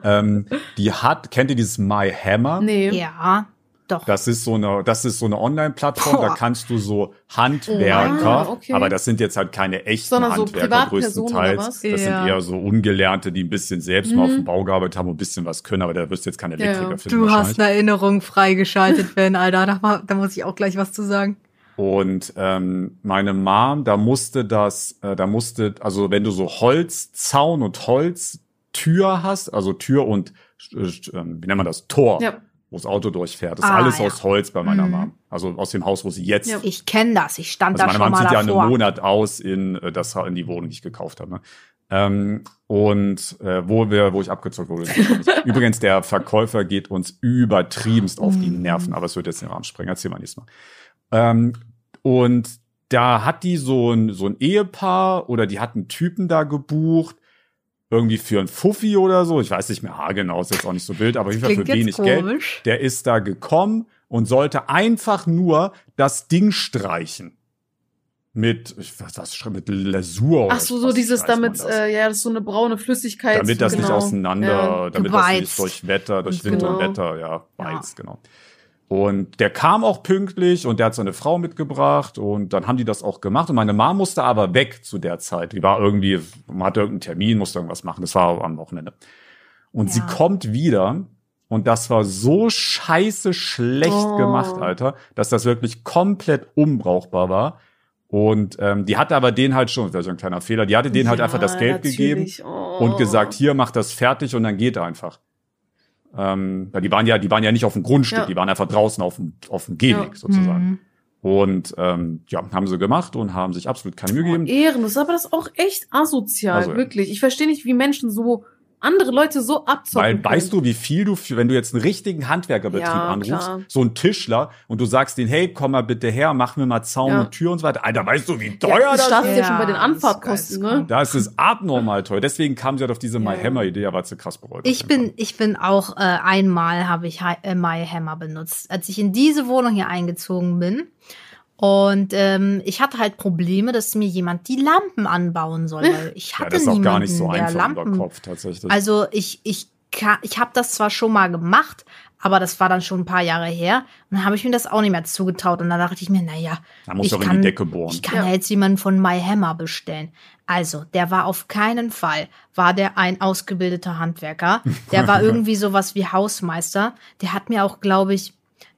ähm, die hat, kennt ihr dieses My Hammer? nee. Ja, doch. Das ist so eine, das ist so eine Online-Plattform, da kannst du so Handwerker, Ah, okay. aber das sind jetzt halt keine echten Sondern so Handwerker oder größtenteils. was? Das Ja. sind eher so Ungelernte, die ein bisschen selbst mal auf Mhm. dem Bau gearbeitet haben und ein bisschen was können, aber da wirst du jetzt keine Elektriker ja. finden. Du hast eine Erinnerung freigeschaltet, Ben, Alter. Da, da muss ich auch gleich was zu sagen. Und ähm, meine Mom, da musste das, äh, da musste, also wenn du so Holzzaun und Holztür hast, also Tür und äh, ähm, wie nennt man das? Tor, Ja. Wo das Auto durchfährt, ist Ah, alles ja. aus Holz bei meiner Mhm. Mom. Also aus dem Haus, wo sie jetzt. Ja. Ich kenne das. Ich stand Also da meine schon Mom mal zieht ja einen. Monat aus in äh, das in die Wohnung, die ich gekauft habe. Ne? Ähm, und äh, wo wir, wo ich abgezockt wurde. Übrigens, der Verkäufer geht uns übertriebenst auf die Mhm. Nerven, aber es wird jetzt den Rahmen sprengen. Erzähl mal nächstes Mal. Ähm, und da hat die so ein, so ein Ehepaar oder die hat einen Typen da gebucht, irgendwie für ein Fuffi oder so. Ich weiß nicht mehr ah, genau, ist jetzt auch nicht so wild, aber auf jeden Fall für wenig Geld. komisch. Der ist da gekommen und sollte einfach nur das Ding streichen. Mit, ich weiß was, mit Lasur. oder Ach so, so dieses damit, äh, ja, das ist so eine braune Flüssigkeit. damit das nicht genau. auseinander, Ja. damit das nicht durch Wetter, durch Wind Genau. und Wetter, ja, beizt, genau. Und der kam auch pünktlich und der hat seine Frau mitgebracht und dann haben die das auch gemacht und meine Mom musste aber weg zu der Zeit. Die war irgendwie, man hatte irgendeinen Termin, musste irgendwas machen, das war am Wochenende. Und sie Ja. kommt wieder und das war so scheiße schlecht Oh. gemacht, Alter, dass das wirklich komplett unbrauchbar war. Und ähm, die hatte aber den halt schon, das ist ein kleiner Fehler, die hatte denen halt Ja, einfach das Geld natürlich. gegeben Oh. und gesagt, hier mach das fertig und dann geht einfach. Ähm, die waren ja, die waren ja nicht auf dem Grundstück, Ja. die waren einfach draußen auf dem, auf dem Gehweg Ja. sozusagen. Mhm. Und ähm, ja, haben sie gemacht und haben sich absolut keine Mühe Oh, gegeben. Ehrenlos, aber das ist auch echt asozial, Also, wirklich. Ich verstehe nicht, wie Menschen so andere Leute so abzocken. Weil können. weißt du, wie viel du, für, wenn du jetzt einen richtigen Handwerkerbetrieb Ja, anrufst, klar. so einen Tischler, und du sagst denen, hey, komm mal bitte her, mach mir mal Zaun Ja. und Tür und so weiter. Alter, weißt du, wie ja, teuer das das startet ist? ja schon bei den Ja, Anfahrtkosten, das ist ne? Da ist es abnormal teuer. Deswegen kam sie halt auf diese My Ja. Hammer Idee, aber sie krass bereut. Ich bin, ich bin auch äh, einmal habe ich äh, My Hammer benutzt, als ich in diese Wohnung hier eingezogen bin. Und ähm, ich hatte halt Probleme, dass mir jemand die Lampen anbauen soll. Weil ich ja, hatte das ist auch niemanden, gar nicht so einfach Lampen. über Kopf tatsächlich. Also ich, ich, ka- ich habe das zwar schon mal gemacht, aber das war dann schon ein paar Jahre her. Und dann habe ich mir das auch nicht mehr zugetraut. Und dann dachte ich mir, naja, da muss ich doch in kann, die Decke bohren. ich kann Ja. ja jetzt jemanden von My Hammer bestellen. Also, der war auf keinen Fall, war der ein ausgebildeter Handwerker. Der war irgendwie sowas wie Hausmeister. Der hat mir auch, glaube ich,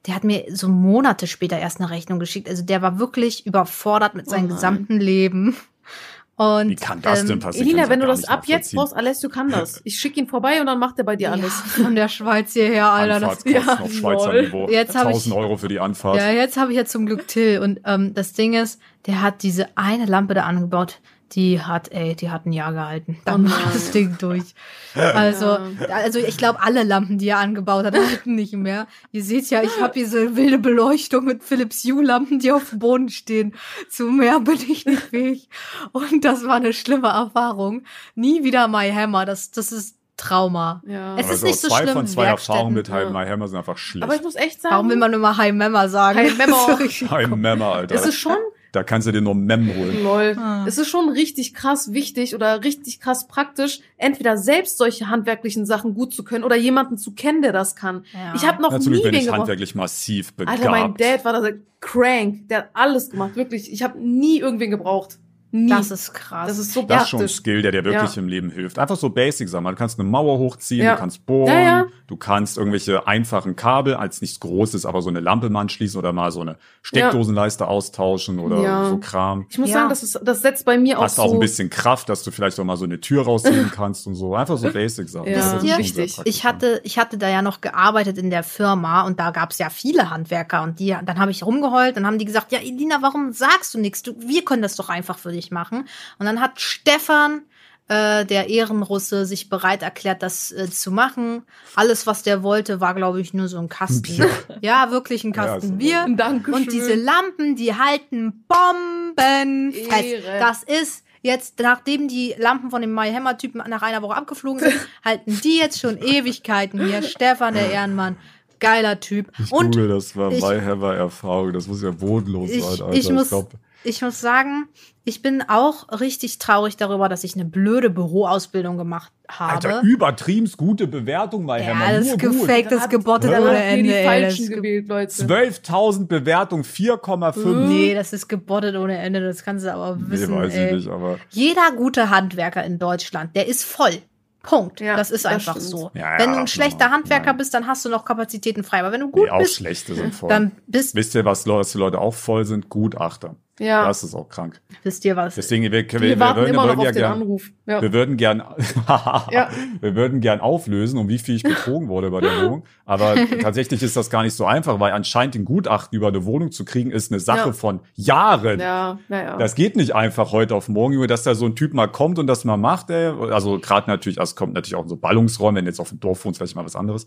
der hat mir so Monate später erst eine Rechnung geschickt. Also der war wirklich überfordert mit seinem Oh gesamten Leben. Und Wie kann das denn ähm, passieren? Elina, wenn du das ab jetzt brauchst, Alessio kann das. Ich schicke ihn vorbei und dann macht er bei dir Ja, alles. von der Schweiz hierher, Alter. Das, ja, auf Schweizer lol. Niveau. Jetzt hab ich- 1000 Euro für die Anfahrt. ja, jetzt habe ich ja zum Glück Till. Und ähm, das Ding ist, der hat diese eine Lampe da angebaut. Die hat, ey, die hat ein Jahr gehalten. Oh Dann war das Ding durch. Also, also ich glaube, alle Lampen, die er angebaut hat, halten nicht mehr. Ihr seht ja, ich habe eine wilde Beleuchtung mit Philips Hue-Lampen, die auf dem Boden stehen. Zu mehr bin ich nicht fähig. Und das war eine schlimme Erfahrung. Nie wieder My Hammer. Das, das ist Trauma. Ja. Es ist nicht so zwei schlimm, von zwei Erfahrungen mit High My Hammer sind einfach schlecht. Aber ich muss echt sagen, Warum will man immer High Memmer sagen? High Memmer. Das ist richtig High. Memmer, Alter. es ist schon da kannst du dir nur Mem holen. Lol. Ah. Es ist schon richtig krass wichtig oder richtig krass praktisch, entweder selbst solche handwerklichen Sachen gut zu können oder jemanden zu kennen, der das kann. Ja. Ich habe noch zum nie bin ich gebraucht. handwerklich massiv begabt. Alter, mein Dad war da so crank. Der hat alles gemacht, wirklich. Ich habe nie irgendwen gebraucht. Nie. Das ist krass. Das ist so Das ist schon ein. Skill, der dir wirklich Ja. im Leben hilft. Einfach so basic sagen. Du kannst eine Mauer hochziehen, Ja. du kannst bohren, Ja, ja. du kannst irgendwelche einfachen Kabel, als nichts Großes, aber so eine Lampe mal anschließen oder mal so eine Steckdosenleiste austauschen oder Ja. so Kram. Ich muss Ja. sagen, das, ist, das setzt bei mir auch Hast so. auch ein bisschen Kraft, dass du vielleicht auch mal so eine Tür rausziehen kannst und so. Einfach so basic Sachen. Ja, Das ist wichtig. Ich hatte, ich hatte da ja noch gearbeitet in der Firma und da gab's ja viele Handwerker und die, dann habe ich rumgeheult, dann haben die gesagt, ja, Elina, warum sagst du nichts? Du, wir können das doch einfach für dich machen. Und dann hat Stefan, äh, der Ehrenrusse, sich bereit erklärt, das äh, zu machen. Alles, was der wollte, war, glaube ich, nur so ein Kasten. Bier. Ja, wirklich ein Ja, Kasten ist Bier. Dankeschön. Und diese Lampen, die halten bombenfest. Ehre. Das ist jetzt, nachdem die Lampen von dem My Hammer Typen nach einer Woche abgeflogen sind, halten die jetzt schon Ewigkeiten hier. Stefan, der Ehrenmann, geiler Typ. Ich Und google, das war ich- My Hammer Erfahrung. Das muss ja bodenlos ich, sein, Alter. ich muss, glaub, ich muss sagen, ich bin auch richtig traurig darüber, dass ich eine blöde Büroausbildung gemacht habe. Alter, übertriebens gute Bewertung, My ja, Hammer. gut. gefaked, das ist gebottet ohne Ende. die ey, falschen gewählt, Leute. 12.000 Bewertung, 4,5. Nee, das ist gebottet ohne Ende, das kannst du aber Nee, wissen. weiß ey. ich nicht, aber. Jeder gute Handwerker in Deutschland, der ist voll. Punkt. Ja, das ist das einfach stimmt. so. Ja, wenn du ja, ein schlechter ja, Handwerker ja. bist, dann hast du noch Kapazitäten frei. Aber wenn du gut Nee, auch bist, schlechte sind voll. dann bist, Wisst ihr, was Leute, was die Leute auch voll sind? Gutachter. Ja. Das ist auch krank. wisst ihr was. Deswegen, wir, wir, wir wir, warten würden, immer noch würden auf ja den gern, Anruf. Ja. wir würden gern, Ja. wir würden gern auflösen, um wie viel ich betrogen wurde bei der Wohnung. Aber tatsächlich ist das gar nicht so einfach, weil anscheinend den Gutachten über eine Wohnung zu kriegen, ist eine Sache Ja. von Jahren. Ja, ja, ja. Das geht nicht einfach heute auf morgen, Junge, dass da so ein Typ mal kommt und das mal macht, ey. Also gerade natürlich, also es kommt natürlich auch in so Ballungsräume, wenn jetzt auf dem Dorf wohnst, vielleicht mal was anderes.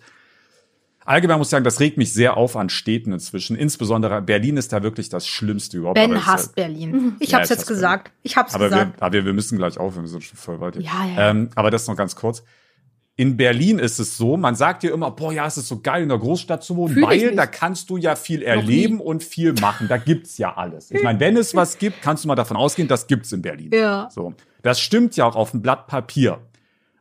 Allgemein muss ich sagen, das regt mich sehr auf an Städten inzwischen. Insbesondere Berlin ist da wirklich das Schlimmste überhaupt. Ben hasst Berlin. Ich Ja, hab's ich jetzt gesagt. Ich hab's aber wir, gesagt. aber wir, wir müssen gleich aufhören, wir sind schon voll weit. hier. Ja, ja. Ähm, aber das noch ganz kurz. In Berlin ist es so, man sagt dir immer, boah, ja, es ist so geil, in der Großstadt zu wohnen, Fühl weil da kannst du ja viel erleben und viel machen. Da gibt's ja alles. Ich meine, wenn es was gibt, kannst du mal davon ausgehen, das gibt's in Berlin. Ja. So. Das stimmt ja auch auf dem Blatt Papier.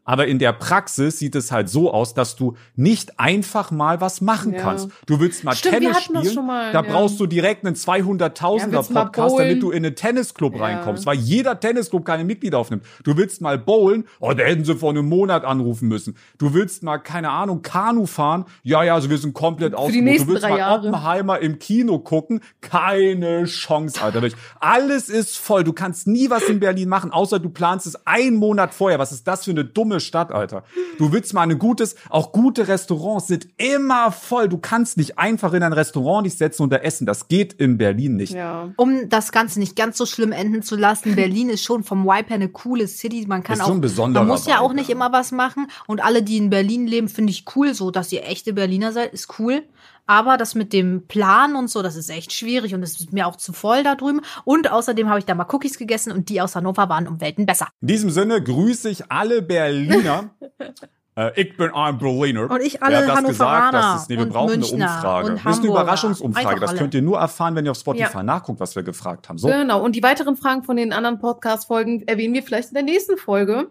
Aber in der Praxis sieht es halt so aus, dass du nicht einfach mal was machen Ja. kannst. Du willst mal Stimmt, Tennis spielen, mal, da ja. brauchst du direkt einen 200.000er Ja, Podcast, damit du in einen Tennisclub reinkommst, weil jeder Tennisclub keine Mitglieder aufnimmt. Du willst mal bowlen, oh, da hätten sie vor einem Monat anrufen müssen. Du willst mal, keine Ahnung, Kanu fahren, ja, ja, also wir sind komplett ausgebucht. Du willst mal Jahre. Oppenheimer im Kino gucken, keine Chance, Alter. Alles ist voll. Du kannst nie was in Berlin machen, außer du planst es einen Monat vorher. Was ist das für eine dumme Stadt, Alter? Du willst mal ein gutes, auch gute Restaurants sind immer voll. Du kannst nicht einfach in ein Restaurant dich setzen und da essen. Das geht in Berlin nicht. ja. Um das Ganze nicht ganz so schlimm enden zu lassen, Berlin ist schon vom Vibe her eine coole City. Man kann Ist auch, man muss ja auch nicht immer was machen. Und alle, die in Berlin leben, finde ich cool, so dass ihr echte Berliner seid, ist cool. Aber das mit dem Plan und so, das ist echt schwierig und es ist mir auch zu voll da drüben. Und außerdem habe ich da mal Cookies gegessen und die aus Hannover waren um Welten besser. In diesem Sinne grüße ich alle Berliner. äh, ich bin ein Berliner. Und ich alle Wer hat das gesagt? Hannoveraner Das ist, nee, wir und brauchen Münchner eine Umfrage. und das ist eine. Überraschungsumfrage. Einfach Das alle. könnt ihr nur erfahren, wenn ihr auf Spotify Ja. nachguckt, was wir gefragt haben. So. Genau. Und die weiteren Fragen von den anderen Podcast-Folgen erwähnen wir vielleicht in der nächsten Folge.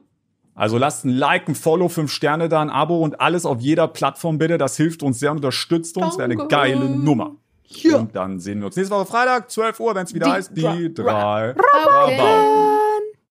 Also lasst ein Like, ein Follow, fünf Sterne da, ein Abo und alles auf jeder Plattform bitte. Das hilft uns sehr und unterstützt uns. Wäre eine geile Nummer. Ja. Und dann sehen wir uns nächste Woche Freitag, 12 Uhr, wenn es wieder Die heißt, die drei. Rabauken.